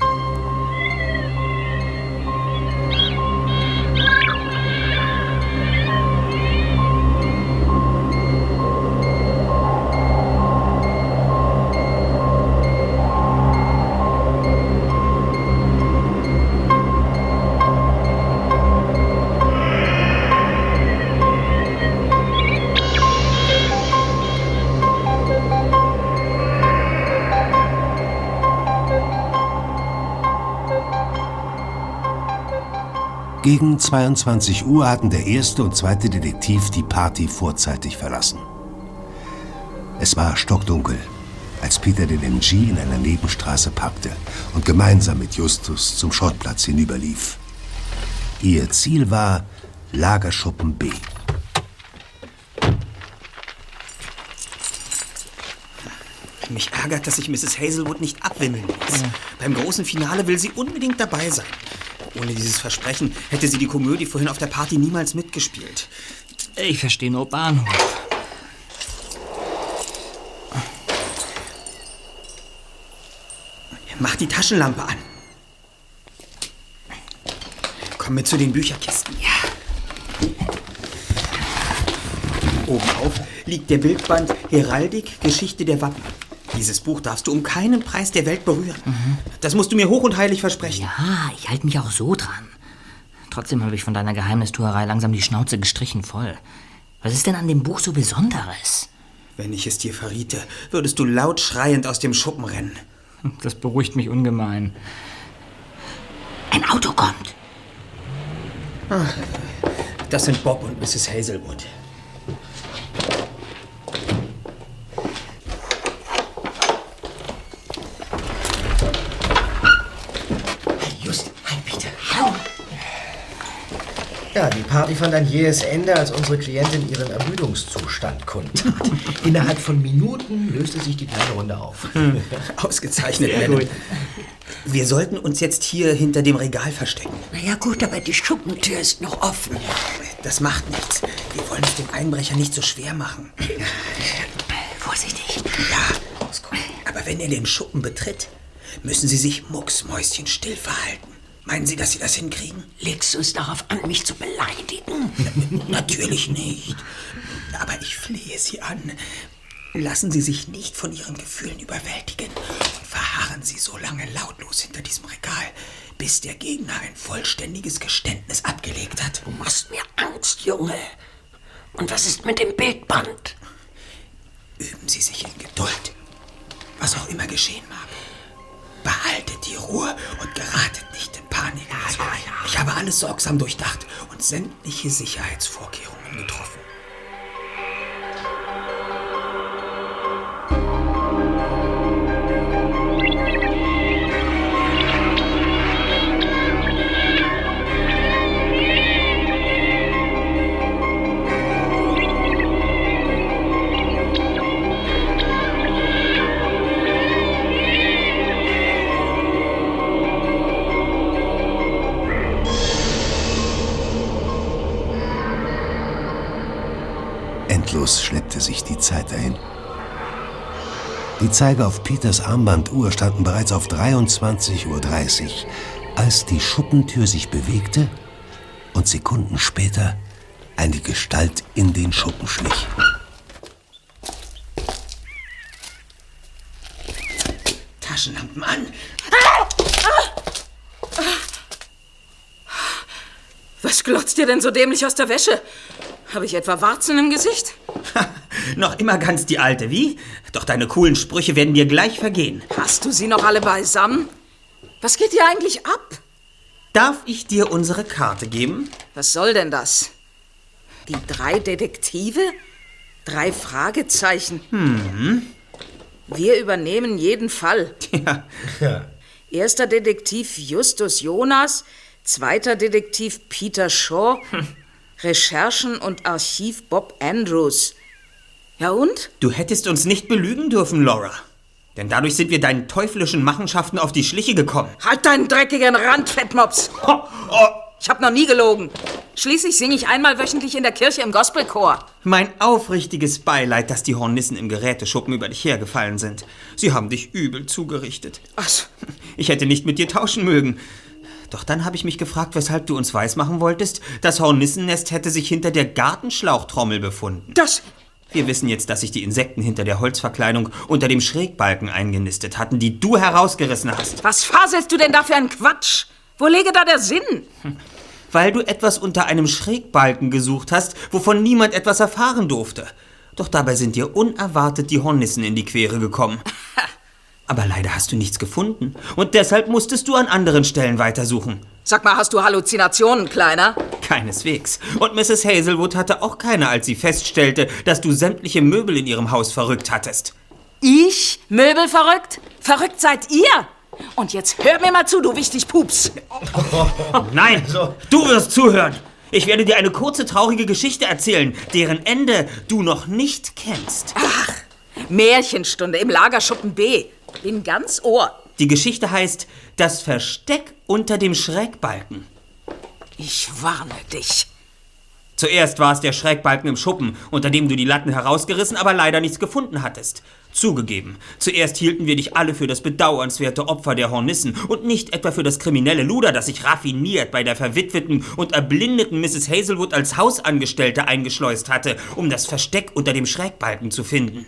Gegen 22 Uhr hatten der erste und zweite Detektiv die Party vorzeitig verlassen. Es war stockdunkel, als Peter den MG in einer Nebenstraße packte und gemeinsam mit Justus zum Schrottplatz hinüberlief. Ihr Ziel war Lagerschuppen B. Mich ärgert, dass ich Mrs. Hazelwood nicht abwimmeln ließ. Beim großen Finale will sie unbedingt dabei sein. Ohne dieses Versprechen hätte sie die Komödie vorhin auf der Party niemals mitgespielt. Ich verstehe nur Bahnhof. Mach die Taschenlampe an. Komm mit zu den Bücherkisten. Ja. Oben auf liegt der Bildband Heraldik, Geschichte der Wappen. Dieses Buch darfst du um keinen Preis der Welt berühren. Das musst du mir hoch und heilig versprechen. Ja, ich halte mich auch so dran. Trotzdem habe ich von deiner Geheimnistuerei langsam die Schnauze gestrichen voll. Was ist denn an dem Buch so Besonderes? Wenn ich es dir verriete, würdest du laut schreiend aus dem Schuppen rennen. Das beruhigt mich ungemein. Ein Auto kommt. Das sind Bob und Mrs. Hazelwood. Just, hi Peter. Ja, die Party fand ein jähes Ende, als unsere Klientin ihren Ermüdungszustand kundtat. Innerhalb von Minuten löste sich die kleine Runde auf. Ausgezeichnet, Madame. Wir sollten uns jetzt hier hinter dem Regal verstecken. Na ja gut, aber die Schuppentür ist noch offen. Das macht nichts. Wir wollen es dem Einbrecher nicht so schwer machen. Vorsichtig. Ja, aber wenn er den Schuppen betritt, müssen Sie sich mucksmäuschenstill verhalten. Meinen Sie, dass Sie das hinkriegen? Legst du es darauf an, mich zu beleidigen? Natürlich nicht. Aber ich flehe Sie an. Lassen Sie sich nicht von Ihren Gefühlen überwältigen und verharren Sie so lange lautlos hinter diesem Regal, bis der Gegner ein vollständiges Geständnis abgelegt hat. Du machst mir Angst, Junge. Und was ist mit dem Bildband? Üben Sie sich in Geduld, was auch immer geschehen mag. Behaltet die Ruhe und geratet nicht in Panik. Ich habe alles sorgsam durchdacht und sämtliche Sicherheitsvorkehrungen getroffen. Ratlos schleppte sich die Zeit ein. Die Zeiger auf Peters Armbanduhr standen bereits auf 23.30 Uhr, als die Schuppentür sich bewegte und Sekunden später eine Gestalt in den Schuppen schlich. Taschenlampen an. Was glotzt dir denn so dämlich aus der Wäsche? Habe ich etwa Warzen im Gesicht? Noch immer ganz die alte, wie? Doch deine coolen Sprüche werden dir gleich vergehen. Hast du sie noch alle beisammen? Was geht hier eigentlich ab? Darf ich dir unsere Karte geben? Was soll denn das? Die drei Detektive? Drei Fragezeichen. Hm. Wir übernehmen jeden Fall. Ja. Erster Detektiv Justus Jonas, zweiter Detektiv Peter Shaw, Recherchen und Archiv Bob Andrews. Ja und? Du hättest uns nicht belügen dürfen, Laura. Denn dadurch sind wir deinen teuflischen Machenschaften auf die Schliche gekommen. Halt deinen dreckigen Rand, Fettmops! Ich hab noch nie gelogen. Schließlich singe ich einmal wöchentlich in der Kirche im Gospelchor. Mein aufrichtiges Beileid, dass die Hornissen im Geräteschuppen über dich hergefallen sind. Sie haben dich übel zugerichtet. Ach, Ich hätte nicht mit dir tauschen mögen. Doch dann habe ich mich gefragt, weshalb du uns weismachen wolltest, das Hornissennest hätte sich hinter der Gartenschlauchtrommel befunden. Das... Wir wissen jetzt, dass sich die Insekten hinter der Holzverkleidung unter dem Schrägbalken eingenistet hatten, die du herausgerissen hast. Was faselst du denn da für einen Quatsch? Wo lege da der Sinn? Weil du etwas unter einem Schrägbalken gesucht hast, wovon niemand etwas erfahren durfte. Doch dabei sind dir unerwartet die Hornissen in die Quere gekommen. Aber leider hast du nichts gefunden. Und deshalb musstest du an anderen Stellen weitersuchen. Sag mal, hast du Halluzinationen, Kleiner? Keineswegs. Und Mrs. Hazelwood hatte auch keine, als sie feststellte, dass du sämtliche Möbel in ihrem Haus verrückt hattest. Ich? Möbel verrückt? Verrückt seid ihr? Und jetzt hör mir mal zu, du wichtig Pups. Nein, du wirst zuhören. Ich werde dir eine kurze, traurige Geschichte erzählen, deren Ende du noch nicht kennst. Ach, Märchenstunde im Lagerschuppen B. Bin ganz Ohr. Die Geschichte heißt Das Versteck unter dem Schrägbalken. Ich warne dich. Zuerst war es der Schrägbalken im Schuppen, unter dem du die Latten herausgerissen, aber leider nichts gefunden hattest. Zugegeben, zuerst hielten wir dich alle für das bedauernswerte Opfer der Hornissen und nicht etwa für das kriminelle Luder, das sich raffiniert bei der verwitweten und erblindeten Mrs. Hazelwood als Hausangestellte eingeschleust hatte, um das Versteck unter dem Schrägbalken zu finden.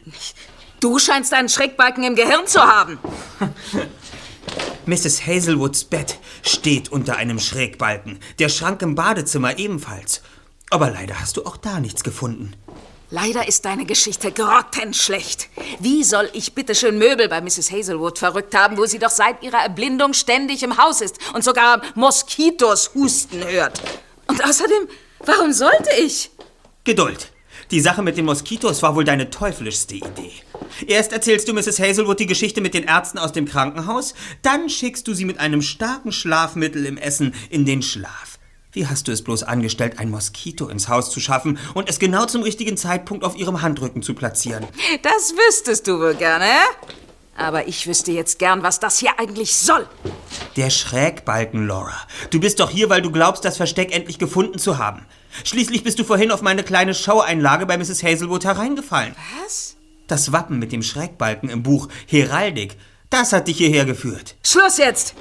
Du scheinst einen Schrägbalken im Gehirn zu haben. Mrs. Hazelwoods Bett steht unter einem Schrägbalken, der Schrank im Badezimmer ebenfalls. Aber leider hast du auch da nichts gefunden. Leider ist deine Geschichte grottenschlecht. Wie soll ich bitte schön Möbel bei Mrs. Hazelwood verrückt haben, wo sie doch seit ihrer Erblindung ständig im Haus ist und sogar Moskitos husten hört? Und außerdem, warum sollte ich? Geduld. Die Sache mit den Moskitos war wohl deine teuflischste Idee. Erst erzählst du Mrs. Hazelwood die Geschichte mit den Ärzten aus dem Krankenhaus, dann schickst du sie mit einem starken Schlafmittel im Essen in den Schlaf. Wie hast du es bloß angestellt, ein Moskito ins Haus zu schaffen und es genau zum richtigen Zeitpunkt auf ihrem Handrücken zu platzieren? Das wüsstest du wohl gerne? Aber ich wüsste jetzt gern, was das hier eigentlich soll. Der Schrägbalken, Laura. Du bist doch hier, weil du glaubst, das Versteck endlich gefunden zu haben. Schließlich bist du vorhin auf meine kleine Schaueinlage bei Mrs. Hazelwood hereingefallen. Was? Das Wappen mit dem Schrägbalken im Buch Heraldik, das hat dich hierher geführt. Schluss jetzt!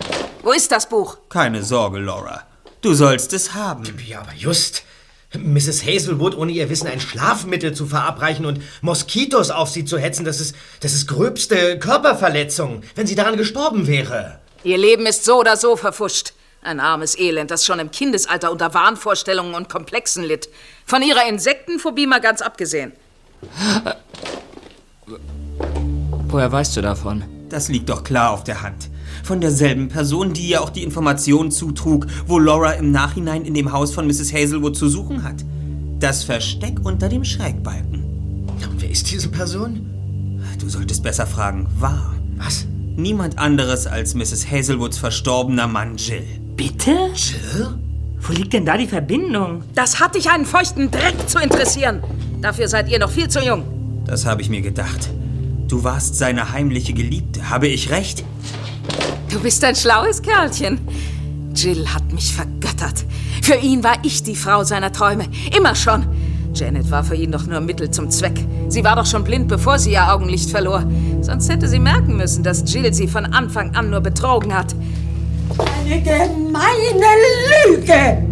Wo ist das Buch? Keine Sorge, Laura. Du sollst es haben. Ja, aber just. Mrs. Hazelwood ohne ihr Wissen ein Schlafmittel zu verabreichen und Moskitos auf sie zu hetzen, das ist, das ist gröbste Körperverletzung, wenn sie daran gestorben wäre. Ihr Leben ist so oder so verfuscht. Ein armes Elend, das schon im Kindesalter unter Wahnvorstellungen und Komplexen litt. Von ihrer Insektenphobie mal ganz abgesehen. Woher weißt du davon? Das liegt doch klar auf der Hand. Von derselben Person, die ihr auch die Information zutrug, wo Laura im Nachhinein in dem Haus von Mrs. Hazelwood zu suchen hat. Das Versteck unter dem Schrägbalken. Und wer ist diese Person? Du solltest besser fragen, war. Was? Niemand anderes als Mrs. Hazelwoods verstorbener Mann Jill. Bitte? Jill? Wo liegt denn da die Verbindung? Das hat dich einen feuchten Dreck zu interessieren. Dafür seid ihr noch viel zu jung. Das habe ich mir gedacht. Du warst seine heimliche Geliebte. Habe ich recht? Du bist ein schlaues Kerlchen. Jill hat mich vergöttert. Für ihn war ich die Frau seiner Träume. Immer schon. Janet war für ihn doch nur Mittel zum Zweck. Sie war doch schon blind, bevor sie ihr Augenlicht verlor. Sonst hätte sie merken müssen, dass Jill sie von Anfang an nur betrogen hat. Eine gemeine Lüge!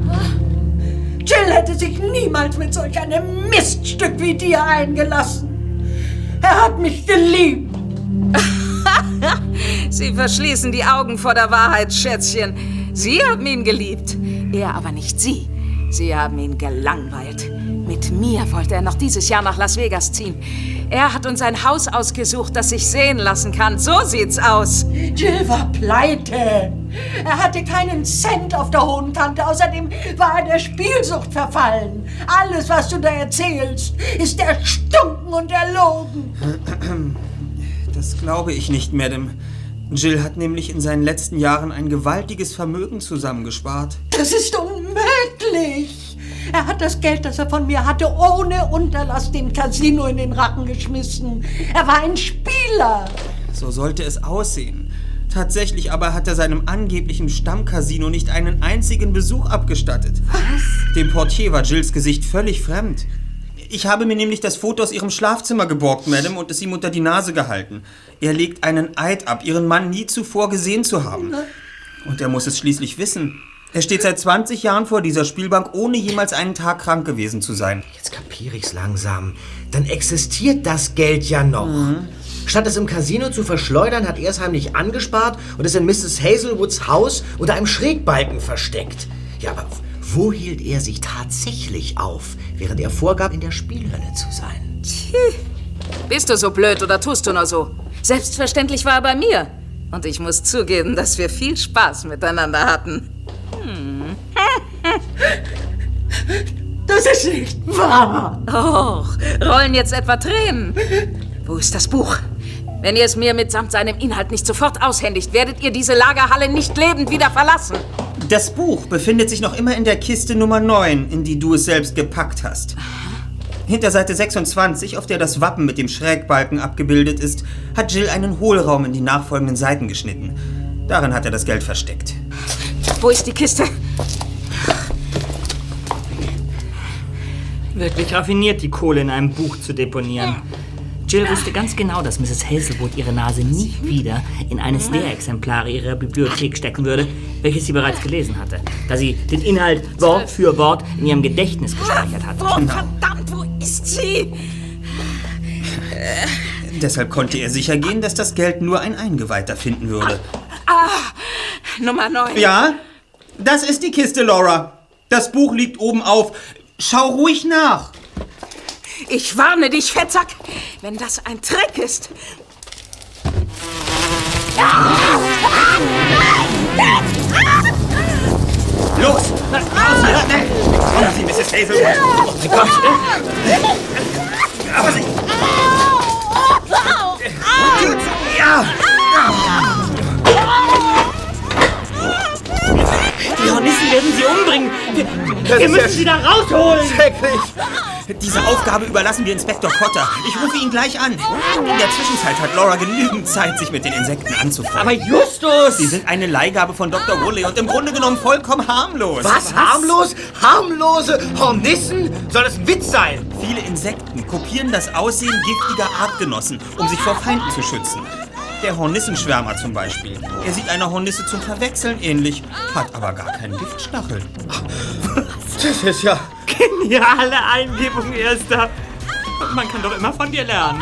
Jill hätte sich niemals mit solch einem Miststück wie dir eingelassen. Er hat mich geliebt. Sie verschließen die Augen vor der Wahrheit, Schätzchen. Sie haben ihn geliebt, er aber nicht Sie. Sie haben ihn gelangweilt. Mit mir wollte er noch dieses Jahr nach Las Vegas ziehen. Er hat uns ein Haus ausgesucht, das sich sehen lassen kann. So sieht's aus. Jill war pleite. Er hatte keinen Cent auf der hohen Kante. Außerdem war er der Spielsucht verfallen. Alles, was du da erzählst, ist erstunken und erlogen. Das glaube ich nicht, Madame. Jill hat nämlich in seinen letzten Jahren ein gewaltiges Vermögen zusammengespart. Das ist unmöglich. Er hat das Geld, das er von mir hatte, ohne Unterlass dem Casino in den Rachen geschmissen. Er war ein Spieler. So sollte es aussehen. Tatsächlich aber hat er seinem angeblichen Stammcasino nicht einen einzigen Besuch abgestattet. Was? Dem Portier war Jills Gesicht völlig fremd. Ich habe mir nämlich das Foto aus ihrem Schlafzimmer geborgt, Madame, und es ihm unter die Nase gehalten. Er legt einen Eid ab, ihren Mann nie zuvor gesehen zu haben. Und er muss es schließlich wissen. Er steht seit 20 Jahren vor dieser Spielbank, ohne jemals einen Tag krank gewesen zu sein. Jetzt kapiere ich's langsam. Dann existiert das Geld ja noch. Statt es im Casino zu verschleudern, hat er es heimlich angespart und es in Mrs. Hazelwoods Haus unter einem Schrägbalken versteckt. Ja, aber wo hielt er sich tatsächlich auf, während er vorgab, in der Spielhölle zu sein? Bist du so blöd oder tust du nur so? Selbstverständlich war er bei mir. Und ich muss zugeben, dass wir viel Spaß miteinander hatten. Das ist nicht wahr. Och, rollen jetzt etwa Tränen? Wo ist das Buch? Wenn ihr es mir mitsamt seinem Inhalt nicht sofort aushändigt, werdet ihr diese Lagerhalle nicht lebend wieder verlassen. Das Buch befindet sich noch immer in der Kiste Nummer 9, in die du es selbst gepackt hast. Hinter Seite 26, auf der das Wappen mit dem Schrägbalken abgebildet ist, hat Jill einen Hohlraum in die nachfolgenden Seiten geschnitten. Darin hat er das Geld versteckt. Wo ist die Kiste? Wirklich raffiniert, die Kohle in einem Buch zu deponieren. Jill wusste ganz genau, dass Mrs. Hazelwood ihre Nase nie wieder in eines der Exemplare ihrer Bibliothek stecken würde, welches sie bereits gelesen hatte, da sie den Inhalt Wort für Wort in ihrem Gedächtnis gespeichert hatte. Oh, verdammt, wo ist sie? Deshalb konnte er sicher gehen, dass das Geld nur ein Eingeweihter finden würde. Nummer 9. Ja, das ist die Kiste, Laura. Das Buch liegt oben auf. Schau ruhig nach. Ich warne dich, Fettsack, wenn das ein Trick ist. Los! Kommen Sie, Mrs. Hazelwood! Oh mein Gott! Aber Sie... Ja! Die Hornissen werden sie umbringen. Wir, wir müssen sie da rausholen. Schrecklich! Diese Aufgabe überlassen wir Inspektor Cotter. Ich rufe ihn gleich an. In der Zwischenzeit hat Laura genügend Zeit, sich mit den Insekten anzufreunden. Aber Justus! Sie sind eine Leihgabe von Dr. Woolley und im Grunde genommen vollkommen harmlos. Was? Harmlos? Harmlose Hornissen? Soll das ein Witz sein? Viele Insekten kopieren das Aussehen giftiger Artgenossen, um sich vor Feinden zu schützen. Der Hornissenschwärmer zum Beispiel. Er sieht einer Hornisse zum Verwechseln ähnlich, hat aber gar keinen Giftstachel. Das ist ja... Geniale Eingebung, Erster. Man kann doch immer von dir lernen.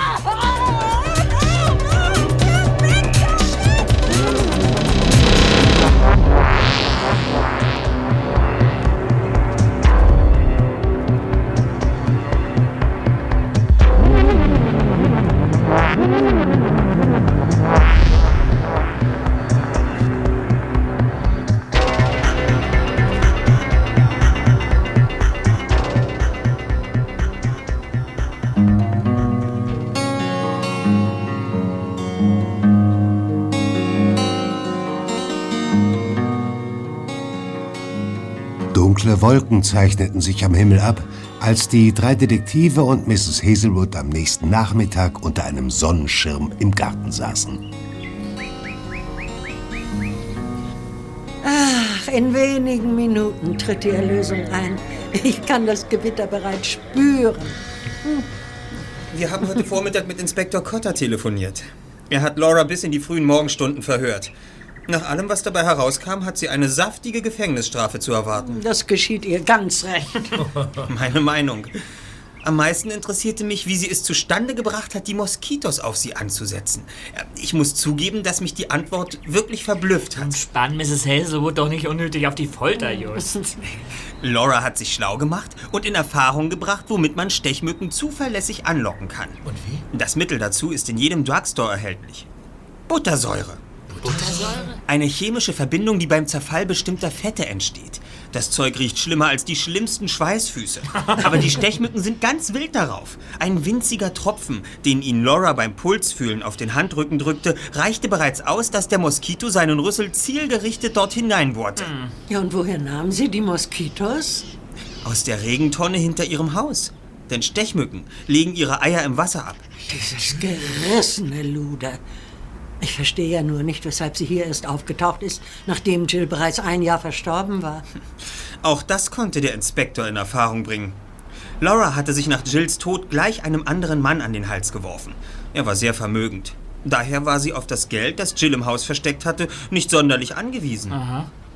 Dunkle Wolken zeichneten sich am Himmel ab, als die drei Detektive und Mrs. Hazelwood am nächsten Nachmittag unter einem Sonnenschirm im Garten saßen. Ach, in wenigen Minuten tritt die Erlösung ein. Ich kann das Gewitter bereits spüren. Wir haben heute Vormittag mit Inspektor Cotter telefoniert. Er hat Laura bis in die frühen Morgenstunden verhört. Nach allem, was dabei herauskam, hat sie eine saftige Gefängnisstrafe zu erwarten. Das geschieht ihr ganz recht. Meine Meinung. Am meisten interessierte mich, wie sie es zustande gebracht hat, die Moskitos auf sie anzusetzen. Ich muss zugeben, dass mich die Antwort wirklich verblüfft hat. Spann Mrs. Hazelwood doch nicht unnötig auf die Folter, Just. Laura hat sich schlau gemacht und in Erfahrung gebracht, womit man Stechmücken zuverlässig anlocken kann. Und wie? Das Mittel dazu ist in jedem Drugstore erhältlich. Buttersäure. Buttersäure? Eine chemische Verbindung, die beim Zerfall bestimmter Fette entsteht. Das Zeug riecht schlimmer als die schlimmsten Schweißfüße. Aber die Stechmücken sind ganz wild darauf. Ein winziger Tropfen, den ihn Laura beim Pulsfühlen auf den Handrücken drückte, reichte bereits aus, dass der Moskito seinen Rüssel zielgerichtet dort hineinbohrte. Ja, und woher nahmen Sie die Moskitos? Aus der Regentonne hinter ihrem Haus. Denn Stechmücken legen ihre Eier im Wasser ab. Dieses gerissene Luder. Ich verstehe ja nur nicht, weshalb sie hier erst aufgetaucht ist, nachdem Jill bereits ein Jahr verstorben war. Auch das konnte der Inspektor in Erfahrung bringen. Laura hatte sich nach Jills Tod gleich einem anderen Mann an den Hals geworfen. Er war sehr vermögend. Daher war sie auf das Geld, das Jill im Haus versteckt hatte, nicht sonderlich angewiesen.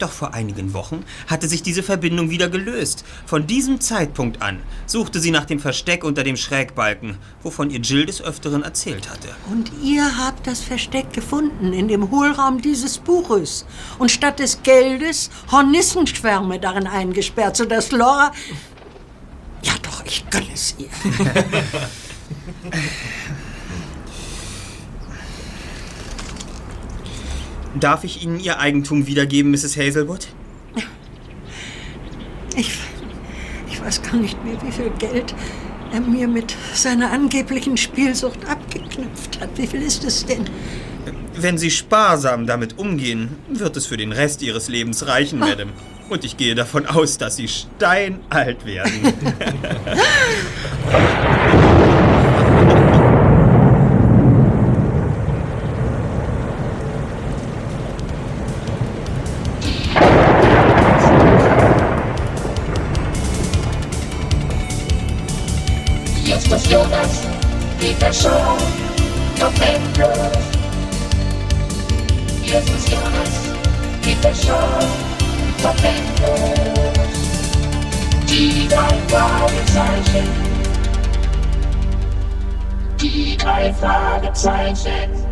Doch vor einigen Wochen hatte sich diese Verbindung wieder gelöst. Von diesem Zeitpunkt an suchte sie nach dem Versteck unter dem Schrägbalken, wovon ihr Jill des Öfteren erzählt hatte. Und ihr habt das Versteck gefunden in dem Hohlraum dieses Buches. Und statt des Geldes Hornissenschwärme darin eingesperrt, sodass Laura... Ja doch, ich gönne es ihr. Darf ich Ihnen Ihr Eigentum wiedergeben, Mrs. Hazelwood? Ich, ich weiß gar nicht mehr, wie viel Geld er mir mit seiner angeblichen Spielsucht abgeknüpft hat. Wie viel ist es denn? Wenn Sie sparsam damit umgehen, wird es für den Rest Ihres Lebens reichen, Madame. Und ich gehe davon aus, dass Sie steinalt werden. Peter Shaw, noch endlos. Justus Jonas, Peter Shaw, noch endlos. Die drei Fragezeichen. Die drei Fragezeichen.